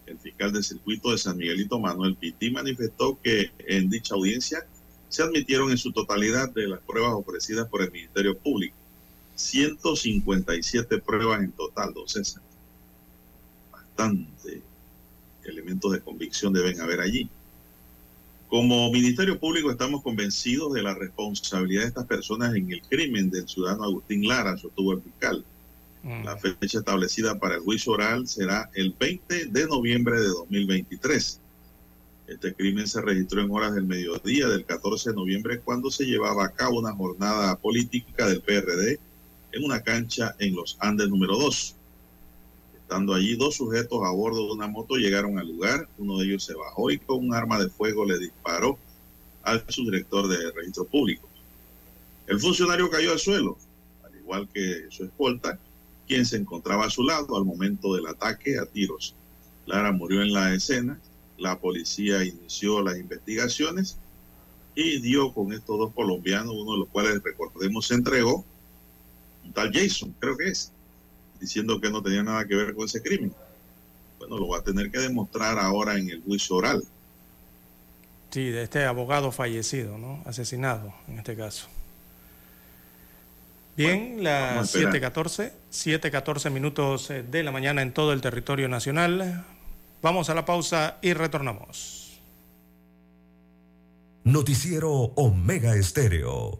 El fiscal del circuito de San Miguelito, Manuel Pití, manifestó que en dicha audiencia se admitieron en su totalidad de las pruebas ofrecidas por el Ministerio Público. 157 pruebas en total, don César. Bastante elementos de convicción deben haber allí. Como Ministerio Público estamos convencidos de la responsabilidad de estas personas en el crimen del ciudadano Agustín Lara, sostuvo el fiscal. La fecha establecida para el juicio oral será el 20 de noviembre de 2023. Este crimen se registró en horas del mediodía del 14 de noviembre cuando se llevaba a cabo una jornada política del PRD en una cancha en los Andes número 2. Estando allí, dos sujetos a bordo de una moto llegaron al lugar. Uno de ellos se bajó y con un arma de fuego le disparó al subdirector de registro público. El funcionario cayó al suelo, al igual que su escolta, quien se encontraba a su lado al momento del ataque a tiros. Lara murió en la escena. La policía inició las investigaciones y dio con estos dos colombianos, uno de los cuales, recordemos, se entregó, un tal Jason, creo que es, diciendo que no tenía nada que ver con ese crimen. Bueno, lo va a tener que demostrar ahora en el juicio oral. Sí, de este abogado fallecido, ¿no? Asesinado en este caso. Bien, las vamos a esperar. 7:14, 7:14 minutos eh, de la mañana en todo el territorio nacional. Vamos a la pausa y retornamos. Noticiero Omega Estéreo.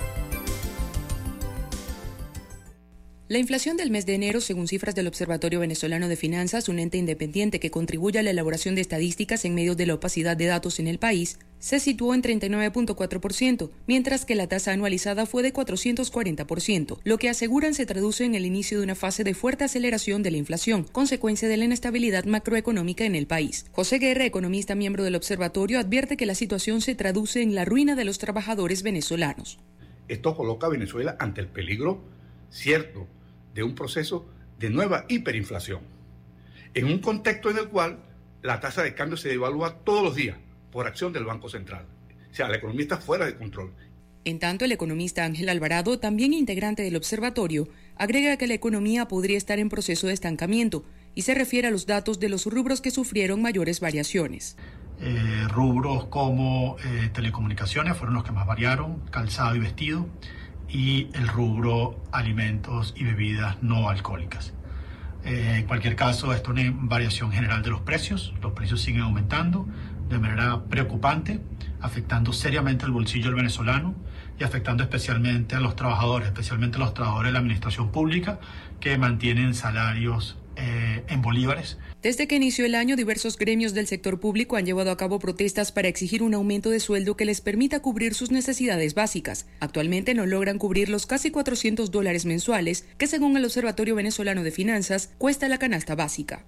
La inflación del mes de enero, según cifras del Observatorio Venezolano de Finanzas, un ente independiente que contribuye a la elaboración de estadísticas en medio de la opacidad de datos en el país, se situó en 39.4%, mientras que la tasa anualizada fue de 440%, lo que aseguran se traduce en el inicio de una fase de fuerte aceleración de la inflación, consecuencia de la inestabilidad macroeconómica en el país. José Guerra, economista miembro del observatorio, advierte que la situación se traduce en la ruina de los trabajadores venezolanos. Esto coloca a Venezuela ante el peligro cierto de un proceso de nueva hiperinflación, en un contexto en el cual la tasa de cambio se devalúa todos los días por acción del Banco Central. O sea, la economía está fuera de control. En tanto, el economista Ángel Alvarado, también integrante del observatorio, agrega que la economía podría estar en proceso de estancamiento y se refiere a los datos de los rubros que sufrieron mayores variaciones. Eh, rubros como eh, telecomunicaciones fueron los que más variaron, calzado y vestido, y el rubro alimentos y bebidas no alcohólicas. Eh, en cualquier caso, esto es una variación general de los precios. Los precios siguen aumentando de manera preocupante, afectando seriamente el bolsillo del venezolano. y afectando especialmente a los trabajadores, especialmente a los trabajadores de la administración pública que mantienen salarios eh, en bolívares. Desde que inició el año, diversos gremios del sector público han llevado a cabo protestas para exigir un aumento de sueldo que les permita cubrir sus necesidades básicas. Actualmente no logran cubrir los casi 400 dólares mensuales que, según el Observatorio Venezolano de Finanzas, cuesta la canasta básica.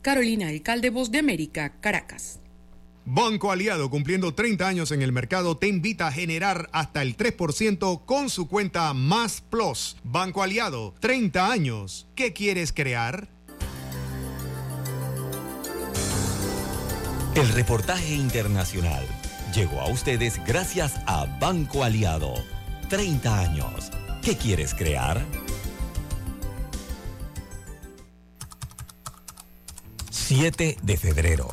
Carolina Alcalde, Voz de América, Caracas. Banco Aliado, cumpliendo 30 años en el mercado, te invita a generar hasta el 3% con su cuenta Más Plus. Banco Aliado, 30 años. ¿Qué quieres crear? El reportaje internacional llegó a ustedes gracias a Banco Aliado. 30 años. ¿Qué quieres crear? 7 de febrero.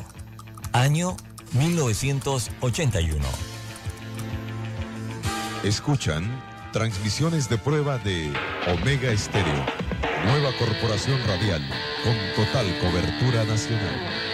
Año 1981. Escuchan transmisiones de prueba de Omega Estéreo, nueva corporación radial con total cobertura nacional.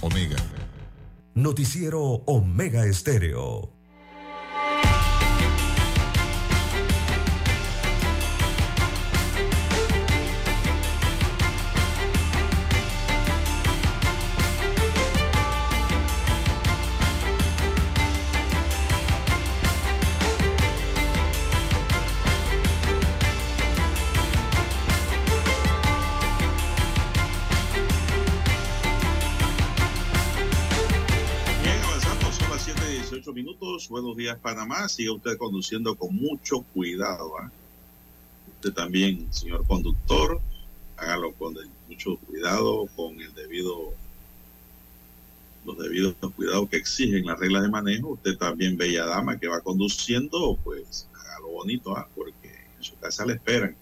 Omega. Noticiero Omega Estéreo. Buenos días, Panamá. Siga usted conduciendo con mucho cuidado. ¿ah? Usted también, señor conductor, hágalo con mucho cuidado, con el debido, los debidos cuidados que exigen las reglas de manejo. Usted también, bella dama, que va conduciendo, pues hágalo bonito, ¿ah? porque en su casa le esperan.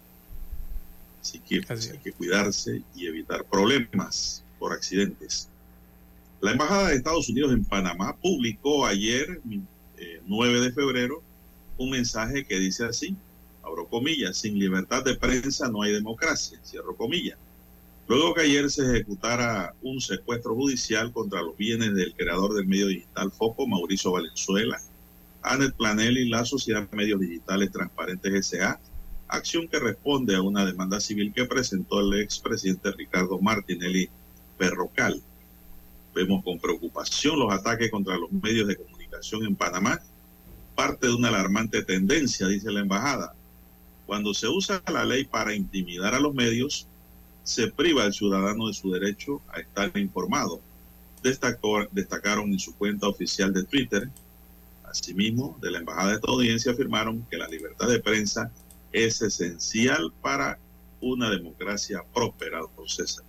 Así que pues, hay que cuidarse y evitar problemas por accidentes. La Embajada de Estados Unidos en Panamá publicó ayer, eh, 9 de febrero, un mensaje que dice así, abro comillas, sin libertad de prensa no hay democracia, cierro comillas. Luego que ayer se ejecutara un secuestro judicial contra los bienes del creador del medio digital Foco, Mauricio Valenzuela, Anet Planelli y la Sociedad de Medios Digitales Transparentes S.A., acción que responde a una demanda civil que presentó el expresidente Ricardo Martinelli Perrocal. Vemos con preocupación los ataques contra los medios de comunicación en Panamá, parte de una alarmante tendencia, dice la embajada. Cuando se usa la ley para intimidar a los medios, se priva al ciudadano de su derecho a estar informado. Destacó- destacaron en su cuenta oficial de Twitter. Asimismo, de la embajada estadounidense afirmaron que la libertad de prensa es esencial para una democracia próspera, don César.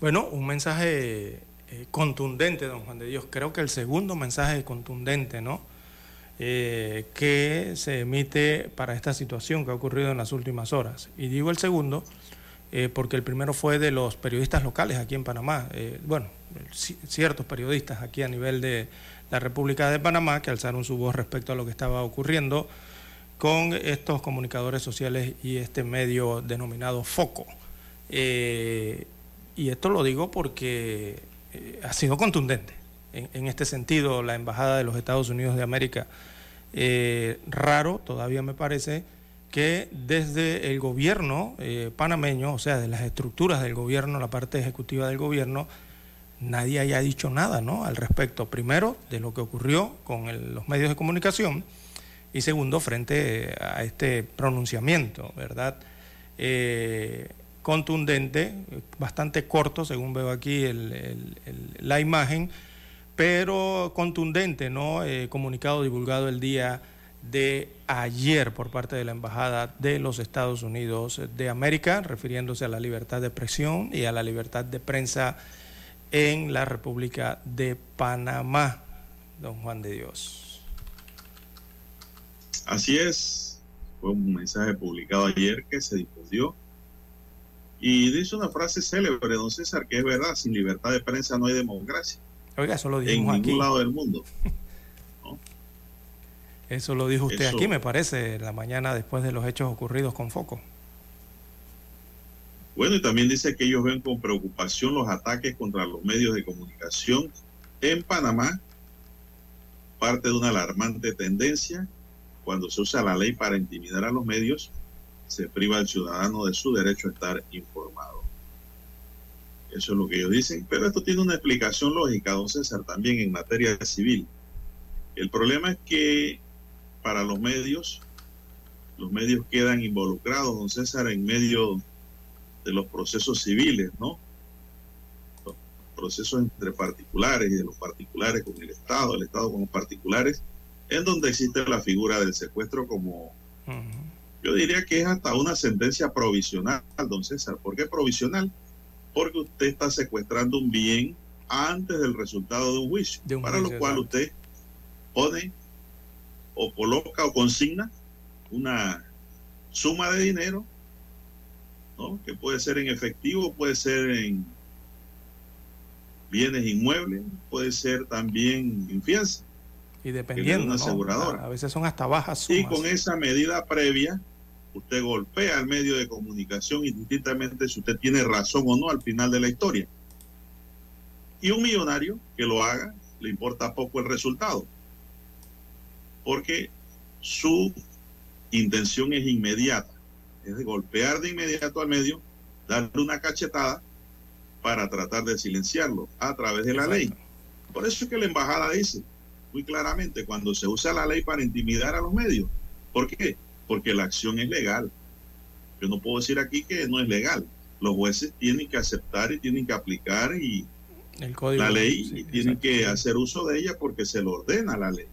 Bueno, un mensaje eh, contundente, don Juan de Dios. Creo que el segundo mensaje contundente, ¿no? Eh, que se emite para esta situación que ha ocurrido en las últimas horas. Y digo el segundo eh, porque el primero fue de los periodistas locales aquí en Panamá. Bueno, ci- ciertos periodistas aquí a nivel de la República de Panamá que alzaron su voz respecto a lo que estaba ocurriendo con estos comunicadores sociales y este medio denominado Foco. Y esto lo digo porque eh, ha sido contundente. En, este sentido, la Embajada de los Estados Unidos de América, eh, raro todavía me parece que desde el gobierno eh, panameño, o sea, de las estructuras del gobierno, la parte ejecutiva del gobierno, nadie haya dicho nada ¿no? al respecto. Primero, de lo que ocurrió con los medios de comunicación y segundo, frente a este pronunciamiento, ¿verdad? Contundente, bastante corto, según veo aquí la imagen, pero contundente, ¿no? Eh, comunicado divulgado el día de ayer por parte de la Embajada de los Estados Unidos de América, refiriéndose a la libertad de expresión y a la libertad de prensa en la República de Panamá, don Juan de Dios. Así es, fue un mensaje publicado ayer que se difundió y dice una frase célebre, don César, que es verdad, sin libertad de prensa no hay democracia Oiga, eso lo en dijimos ningún aquí. lado del mundo. Eso lo dijo usted Eso- aquí, me parece, la mañana después de los hechos ocurridos con Foco. Bueno, y también dice que ellos ven con preocupación los ataques contra los medios de comunicación en Panamá, parte de una alarmante tendencia. Cuando se usa la ley para intimidar a los medios, se priva al ciudadano de su derecho a estar informado. Eso es lo que ellos dicen, pero esto tiene una explicación lógica, don César, también en materia civil. El problema es que para los medios, los medios quedan involucrados, don César, en medio de los procesos civiles, ¿no? Los procesos entre particulares y de los particulares con el Estado, el Estado con los particulares, en donde existe la figura del secuestro como, yo diría que es hasta una sentencia provisional, don César. ¿Por qué provisional? Porque usted está secuestrando un bien antes del resultado de un juicio, De un para juicio, lo cual usted pone o coloca o consigna una suma de dinero ¿no? que puede ser en efectivo, puede ser en bienes inmuebles, puede ser también en fianza. Y dependiendo, una ¿no? aseguradora. a veces son hasta bajas sumas. Y con esa medida previa, usted golpea al medio de comunicación indistintamente si usted tiene razón o no al final de la historia. Y un millonario que lo haga, le importa poco el resultado, porque su intención es inmediata, es de golpear de inmediato al medio, darle una cachetada para tratar de silenciarlo a través de la ley. Por eso es que la embajada dice muy claramente cuando se usa la ley para intimidar a los medios. ¿Por qué? Porque la acción es legal. Yo no puedo decir aquí que no es legal. Los jueces tienen que aceptar y tienen que aplicar y El código. la ley sí, y tienen que hacer uso de ella porque se lo ordena la ley.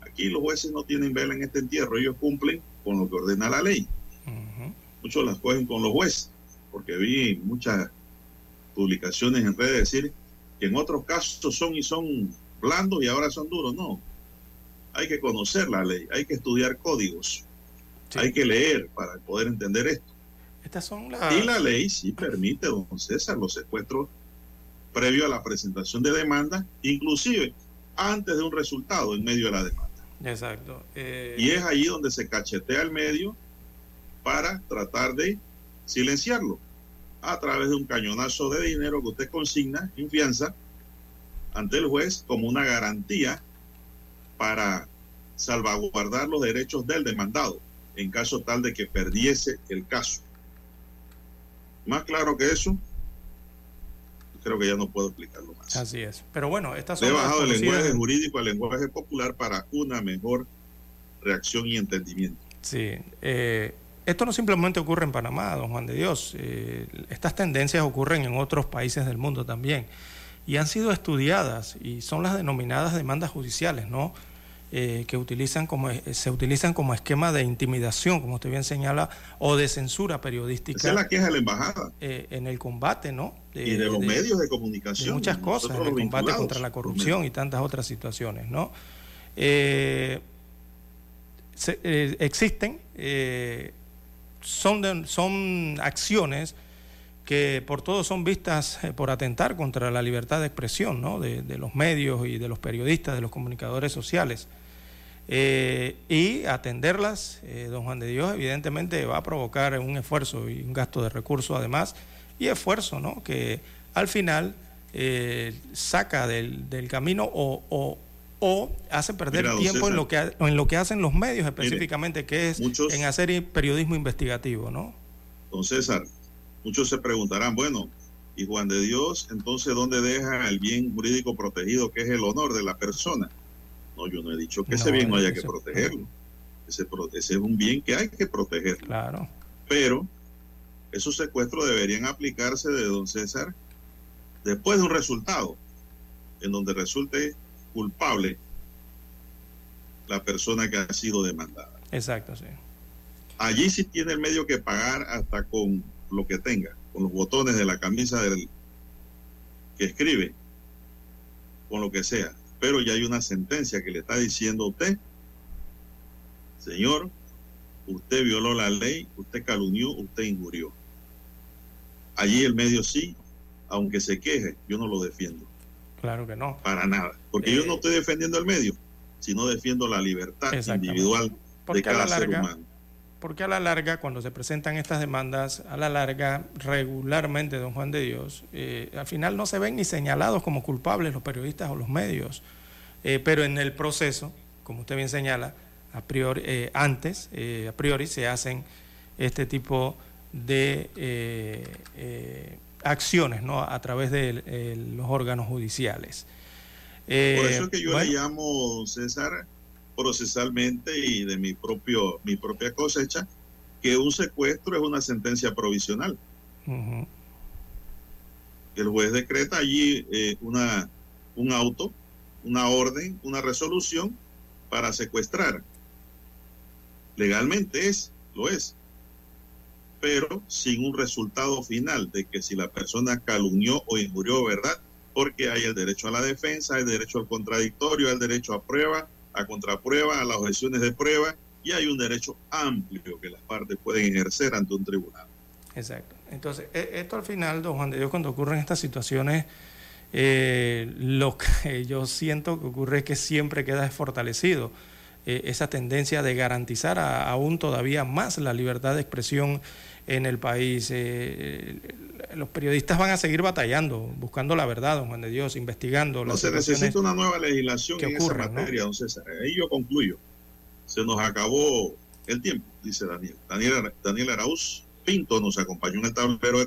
Aquí los jueces no tienen vela en este entierro, ellos cumplen con lo que ordena la ley. Muchos las cogen con los jueces, porque vi muchas publicaciones en redes decir que en otros casos son y son blandos y ahora son duros. No, hay que conocer la ley, hay que estudiar códigos, hay que leer para poder entender esto. Estas son las... Y la ley sí permite, don César, los secuestros previo a la presentación de demanda, inclusive antes de un resultado en medio de la demanda. Exacto. Eh, Y es allí donde se cachetea el medio para tratar de silenciarlo a través de un cañonazo de dinero que usted consigna en fianza ante el juez como una garantía para salvaguardar los derechos del demandado en caso tal de que perdiese el caso. Más claro que eso, creo que ya no puedo explicarlo más. Así es. Pero bueno, estas son Le he bajado el lenguaje jurídico al lenguaje popular para una mejor reacción y entendimiento. Sí. eh, esto no simplemente ocurre en Panamá, don Juan de Dios. eh, estas tendencias ocurren en otros países del mundo también. Y han sido estudiadas y son las denominadas demandas judiciales, ¿no? Eh, que utilizan como, se utilizan como esquema de intimidación, como usted bien señala, o de censura periodística. Esa es la queja de la embajada eh, en el combate, ¿no? y de los medios de comunicación. de muchas cosas, en el combate contra la corrupción y tantas otras situaciones, ¿no? Eh, se- existen, son, de- son acciones que por todo son vistas eh, por atentar contra la libertad de expresión, ¿no? De, de los medios y de los periodistas, de los comunicadores sociales. Eh, y atenderlas, eh, don Juan de Dios, evidentemente va a provocar un esfuerzo y un gasto de recursos además, y esfuerzo, ¿no? Que al final eh, saca del, del camino o, o- o hace perder Mira, tiempo en lo, que, en lo que hacen los medios específicamente, que es muchos- en hacer periodismo investigativo, ¿no? Don César, muchos se preguntarán, bueno, Y Juan de Dios, entonces, ¿dónde deja el bien jurídico protegido, que es el honor de la persona? No, yo no he dicho que ese bien no haya que protegerlo. Ese, ese es un bien que hay que protegerlo. Claro. Pero esos secuestros deberían aplicarse de don César después de un resultado en donde resulte culpable la persona que ha sido demandada. Exacto, sí. Allí sí tiene el medio que pagar hasta con lo que tenga, con los botones de la camisa del que escribe, con lo que sea. Pero ya hay una sentencia que le está diciendo a usted, señor, usted violó la ley, usted calumnió, usted injurió. Allí el medio sí, aunque se queje, yo no lo defiendo, Claro que no. para nada, porque yo no estoy defendiendo el medio, sino defiendo la libertad individual de Porque cada ser humano. Porque a la larga, cuando se presentan estas demandas, a la larga, regularmente, don Juan de Dios, eh, al final no se ven ni señalados como culpables los periodistas o los medios, Eh, pero en el proceso, como usted bien señala, a priori, eh, antes, a priori, se hacen este tipo de acciones ¿no? a través de los órganos judiciales. Por eso es que yo bueno, le llamo, César, procesalmente y de mi propio mi propia cosecha, que un secuestro es una sentencia provisional. El juez decreta allí eh, una, un auto, una orden, una resolución para secuestrar. Legalmente es, lo es, pero sin un resultado final de que si la persona calumnió o injurió, ¿verdad? Porque hay el derecho a la defensa, el derecho al contradictorio, el derecho a prueba, a contraprueba, a las objeciones de prueba, y hay un derecho amplio que las partes pueden ejercer ante un tribunal. Exacto. Entonces, e- esto al final, don Juan de Dios, cuando ocurren estas situaciones, eh, lo que yo siento que ocurre es que siempre queda fortalecido eh, esa tendencia de garantizar a- aún todavía más la libertad de expresión en el país. Eh, los periodistas van a seguir batallando, buscando la verdad, don Juan de Dios, investigando. No se necesita una nueva legislación que en esa ¿no? materia, don César. Ahí yo concluyo. Se nos acabó el tiempo, dice Daniel. Daniel, Daniel Arauz Pinto nos acompañó en el tablero de